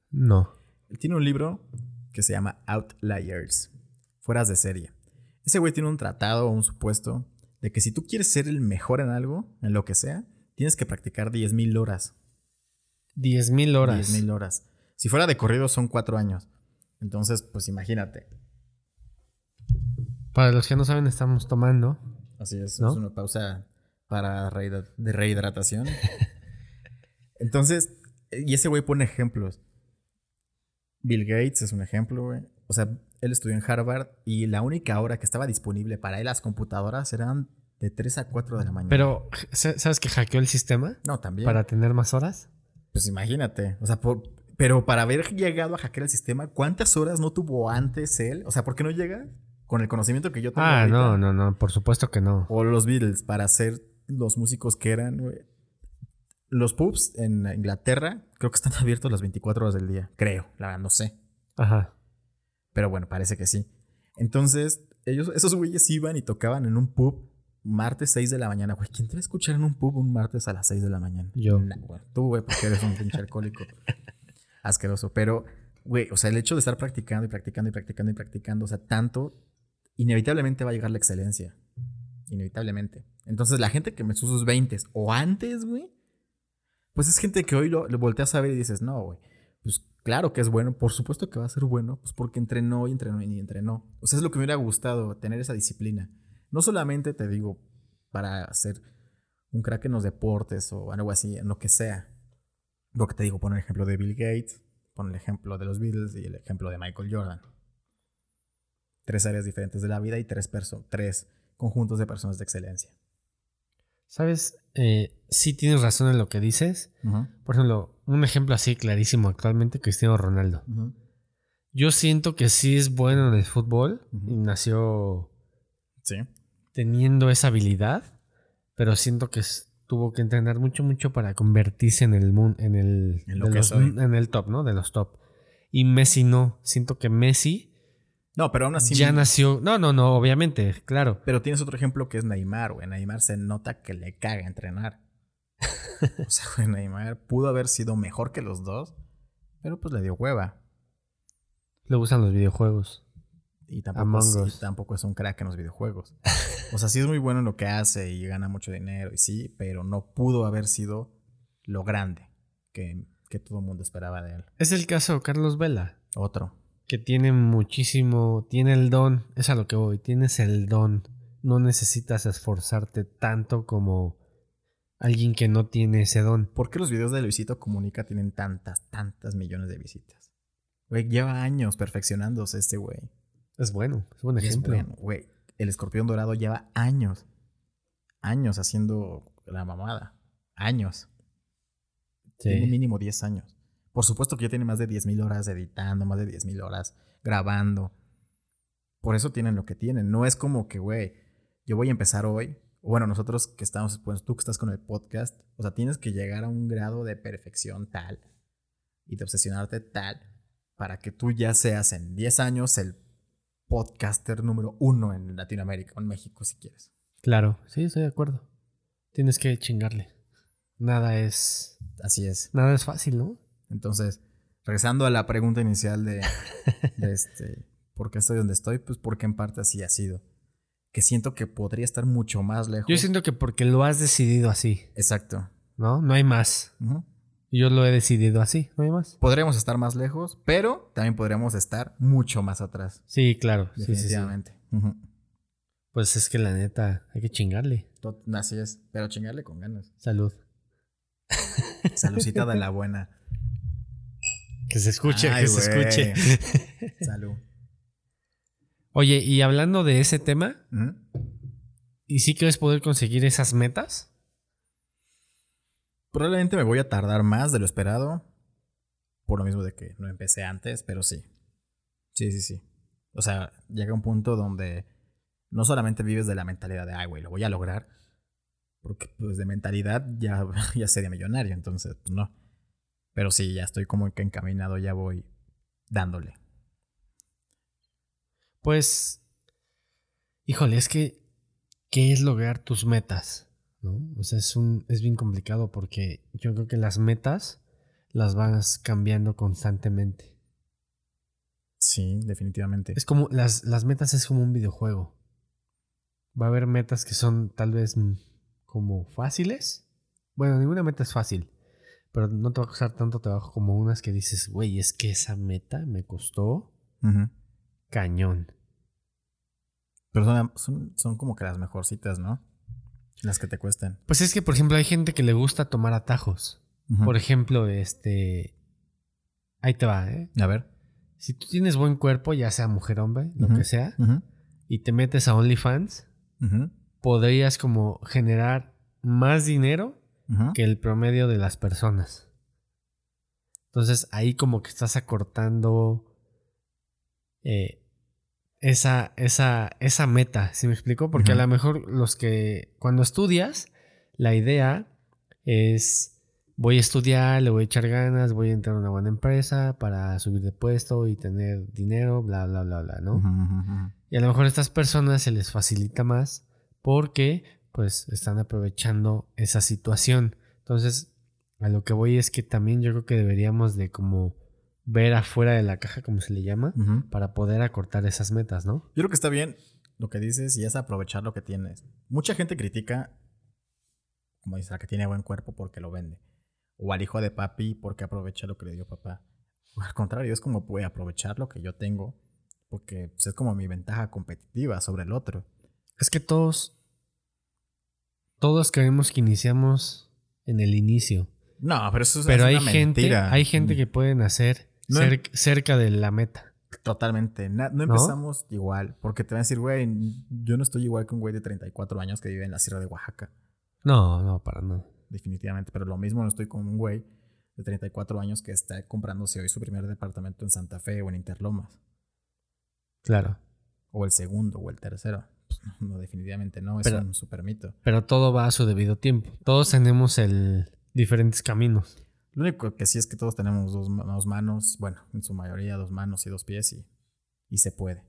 No. Él tiene un libro que se llama Outliers, fueras de serie. Ese güey tiene un tratado o un supuesto de que si tú quieres ser el mejor en algo, en lo que sea, tienes que practicar 10.000 horas. 10.000 horas. 10.000 horas. Si fuera de corrido son cuatro años. Entonces, pues imagínate. Para los que no saben, estamos tomando. Así es, ¿No? es una pausa para de rehidratación. Entonces, y ese güey pone ejemplos. Bill Gates es un ejemplo, güey. O sea, él estudió en Harvard y la única hora que estaba disponible para él las computadoras eran de 3 a 4 de la mañana. Pero, ¿sa- ¿sabes que hackeó el sistema no, también. para tener más horas? Pues imagínate. O sea, por- pero para haber llegado a hackear el sistema, ¿cuántas horas no tuvo antes él? O sea, ¿por qué no llega? Con el conocimiento que yo tengo. Ah, ahorita. no, no, no. Por supuesto que no. O los Beatles, para ser los músicos que eran, güey. Los pubs en Inglaterra creo que están abiertos las 24 horas del día. Creo, la verdad, no sé. Ajá. Pero bueno, parece que sí. Entonces, ellos, esos güeyes iban y tocaban en un pub martes 6 de la mañana. Güey, ¿quién te va a escuchar en un pub un martes a las 6 de la mañana? Yo. Nah, güey, tú, güey, porque eres un pinche alcohólico. Asqueroso. Pero, güey, o sea, el hecho de estar practicando y practicando y practicando y practicando, o sea, tanto, inevitablemente va a llegar la excelencia. Inevitablemente. Entonces, la gente que me sus 20 o antes, güey, pues es gente que hoy lo, lo volteas a ver y dices, no, güey, pues claro que es bueno, por supuesto que va a ser bueno, pues porque entrenó y entrenó y entrenó. O sea, es lo que me hubiera gustado, tener esa disciplina. No solamente te digo para ser un crack en los deportes o algo así, en lo que sea. Lo que te digo, pon el ejemplo de Bill Gates, pon el ejemplo de los Beatles y el ejemplo de Michael Jordan. Tres áreas diferentes de la vida y tres, tres conjuntos de personas de excelencia. ¿Sabes? Eh, sí tienes razón en lo que dices. Por ejemplo, un ejemplo así clarísimo actualmente, Cristiano Ronaldo. Yo siento que sí es bueno en el fútbol y nació Sí. teniendo esa habilidad, pero siento que tuvo que entrenar mucho, mucho para convertirse en el en el, En lo que los- en el top, ¿no? De los top. Y Messi no. Siento que Messi No, pero aún así. ya nació. No, no, no, obviamente, claro. Pero tienes otro ejemplo que es Neymar, güey. Neymar se nota que le caga entrenar. o sea, güey, Neymar pudo haber sido mejor que los dos, pero pues le dio hueva. Le gustan los videojuegos. Y tampoco, es, y tampoco es un crack en los videojuegos. o sea, sí es muy bueno en lo que hace y gana mucho dinero, y sí, pero no pudo haber sido lo grande que, que todo el mundo esperaba de él. Es el caso de Carlos Vela, Otro. Que tiene muchísimo, tiene el don, es a lo que voy, tienes el don. No necesitas esforzarte tanto como alguien que no tiene ese don. ¿Por qué los videos de Luisito Comunica tienen tantas, tantas millones de visitas? Güey, lleva años perfeccionándose este güey. Es bueno, es buen Y es ejemplo. bueno, güey. El escorpión dorado lleva años. Años haciendo la mamada. Años. Tiene Sí. mínimo 10 años. Por supuesto que ya tiene más de 10.000 horas editando, más de 10.000 horas grabando. Por eso tienen lo que tienen. No es como que, güey, yo voy a empezar hoy. Bueno, nosotros que estamos, pues tú que estás con el podcast, o sea, tienes que llegar a un grado de perfección tal y de obsesionarte tal para que tú ya seas en 10 años el podcaster número uno en Latinoamérica, o en México, si quieres. Claro, sí, estoy de acuerdo. Tienes que chingarle. Nada es. Así es. Nada es fácil, ¿no? Entonces, regresando a la pregunta inicial de, de este, ¿por qué estoy donde estoy? Pues porque en parte así ha sido. Que siento que podría estar mucho más lejos. Yo siento que porque lo has decidido así, Exacto. ¿no? No hay más. Yo lo he decidido así, no hay más. Podríamos estar más lejos, pero también podríamos estar mucho más atrás. Sí, claro. Sí, sí, sí. Definitivamente. Ujú. Pues es que la neta, hay que chingarle. Así es. Pero chingarle con ganas. Salud. Saludcita de la buena. Que se escuche, Ay, que se escuche. Salud. Oye, y hablando de ese tema, Ujú. ¿y si quieres poder conseguir esas metas? Probablemente me voy a tardar más de lo esperado. Por lo mismo de que no empecé antes, pero sí. Sí, sí, sí. O sea, llega un punto donde no solamente vives de la mentalidad de, ay, güey, lo voy a lograr. Porque, pues, de mentalidad ya, ya sería millonario, entonces, pues, no. Pero sí, ya estoy como que encaminado, ya voy dándole. Pues, híjole, es que, ¿qué es lograr tus metas? ¿No? O sea, es, un, es bien complicado porque yo creo que las metas las vas cambiando constantemente. Sí, definitivamente. Es como, las, las metas es como un videojuego. Va a haber metas que son tal vez mm, como fáciles. Bueno, ninguna meta es fácil. Pero no te va a costar tanto trabajo como unas que dices, güey, es que esa meta me costó cañón. Pero son, son, son como que las mejorcitas, ¿no? Las que te cuestan. Pues es que, por ejemplo, hay gente que le gusta tomar atajos. Por ejemplo, este. Ahí te va, ¿eh? A ver. Si tú tienes buen cuerpo, ya sea mujer hombre, lo que sea, y te metes a OnlyFans, podrías como generar más dinero Que el promedio de las personas. Entonces ahí como que estás acortando eh, esa, esa, esa meta, ¿sí me explico? Porque a lo mejor los que cuando estudias, la idea es voy a estudiar, le voy a echar ganas, voy a entrar a una buena empresa para subir de puesto y tener dinero, bla, bla, bla, bla, ¿no? Y a lo mejor a estas personas se les facilita más porque pues están aprovechando esa situación. Entonces, a lo que voy es que también yo creo que deberíamos de como ver afuera de la caja, como se le llama, para poder acortar esas metas, ¿no? Yo creo que está bien lo que dices y es aprovechar lo que tienes. Mucha gente critica, como dice, a que tiene buen cuerpo porque lo vende. O al hijo de papi porque aprovecha lo que le dio papá. O al contrario, es como puede aprovechar lo que yo tengo porque pues, es como mi ventaja competitiva sobre el otro. Es que todos, todos creemos que iniciamos en el inicio, No, pero eso es pero hay una gente, mentira. hay gente que pueden hacer No. cer- cerca de la meta. Totalmente. Na- no ¿No? empezamos igual. Porque te van a decir, güey, yo no estoy igual que un güey de 34 años que vive en la Sierra de Oaxaca. No, no, para nada. definitivamente. Pero lo mismo no estoy con un güey de 34 años que está comprándose hoy su primer departamento en Santa Fe o en Interlomas. Claro. O el segundo o el tercero. Pues no, no, definitivamente no. Es Pero- un super mito. Pero todo va a su debido tiempo. Todos tenemos el diferentes caminos. Lo único que sí es que todos tenemos dos, ma- dos manos. Bueno, en su mayoría dos manos y dos pies y, y se puede.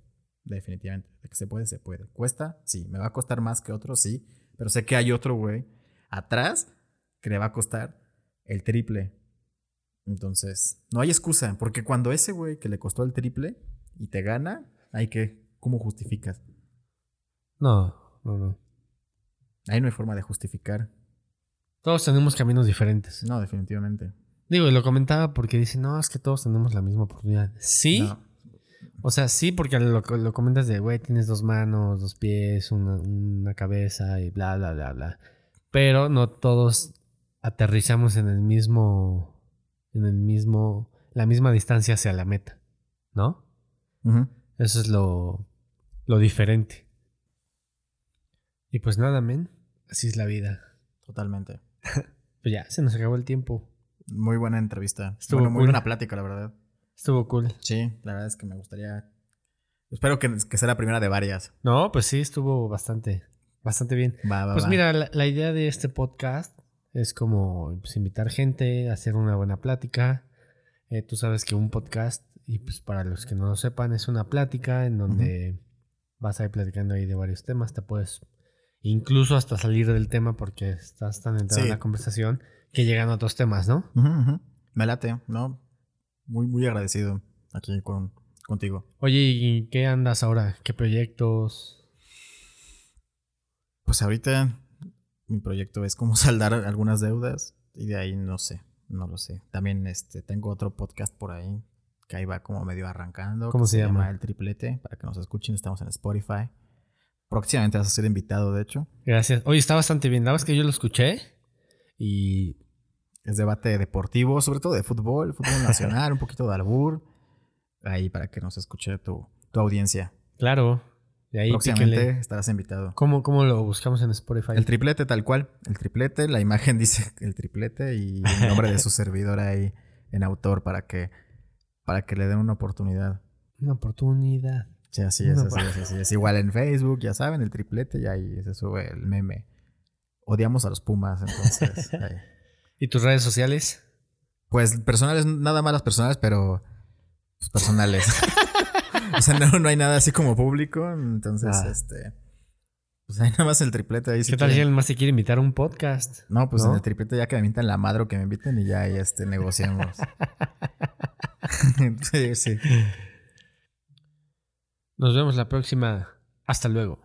Definitivamente. De que se puede, se puede. ¿Cuesta? Sí. ¿Me va a costar más que otro? Sí. Pero sé que hay otro güey atrás que le va a costar el triple. Entonces, no hay excusa, porque cuando ese güey que le costó el triple y te gana, hay que, ¿cómo justificas? No, no, no. Ahí no hay forma de justificar. Todos tenemos caminos diferentes. No, definitivamente. Digo, y lo comentaba porque dice, no, es que todos tenemos la misma oportunidad. Sí. No. O sea, sí, porque lo, lo comentas de, güey, tienes dos manos, dos pies, una, una cabeza y bla, bla, bla, bla. Pero no todos aterrizamos en el mismo, en el mismo, la misma distancia hacia la meta, ¿no? Eso es lo, lo diferente. Y pues nada, men, así es la vida. Totalmente. Pues ya, se nos acabó el tiempo. Muy buena entrevista. Estuvo bueno, muy cool. buena plática, la verdad. Estuvo cool. Sí, la verdad es que me gustaría. Espero que, que sea la primera de varias. No, pues sí, estuvo bastante, bastante bien. Va, va, Pues va. mira, la, la idea de este podcast es como pues, invitar gente, hacer una buena plática. Eh, tú sabes que un podcast, y pues para los que no lo sepan, es una plática en donde vas a ir platicando ahí de varios temas. Te puedes incluso hasta salir del tema porque estás tan entrado en Sí. la conversación que llegan a otros temas, ¿no? Ujú. Me late, ¿no? Muy, muy agradecido aquí con, contigo. Oye, ¿y qué andas ahora? ¿Qué proyectos? Pues ahorita mi proyecto es como saldar algunas deudas y de ahí no sé, no lo sé. También este tengo otro podcast por ahí que ahí va como medio arrancando. ¿Cómo que se llama? El Triplete, para que nos escuchen, estamos en Spotify. Próximamente vas a ser invitado, de hecho. Gracias. Oye, está bastante bien. La verdad es que yo lo escuché y Es debate deportivo, sobre todo de fútbol, fútbol nacional, un poquito de albur. Ahí para que nos escuche tu, tu audiencia. claro, de ahí Próximamente píquenle. estarás invitado. ¿Cómo, ¿Cómo lo buscamos en Spotify? El triplete tal cual. El triplete, la imagen dice el triplete y el nombre de su servidor ahí en autor para que, para que le den una oportunidad. Una oportunidad. Sí, así es, así es, así es. Igual en Facebook, ya saben, el triplete y ahí se sube el meme. Odiamos a los Pumas, entonces. ahí. ¿Y tus redes sociales? Pues personales, nada más las personales, pero pues, personales. o sea, no, no hay nada así como público, entonces, Ah. este... Pues hay nada más el triplete ahí. si ¿Qué tal si alguien más te quiere invitar a un podcast? No, pues ¿No? en el triplete ya que me invitan la madre o que me inviten y ya ahí este, negociamos. sí, sí. Nos vemos la próxima. Hasta luego.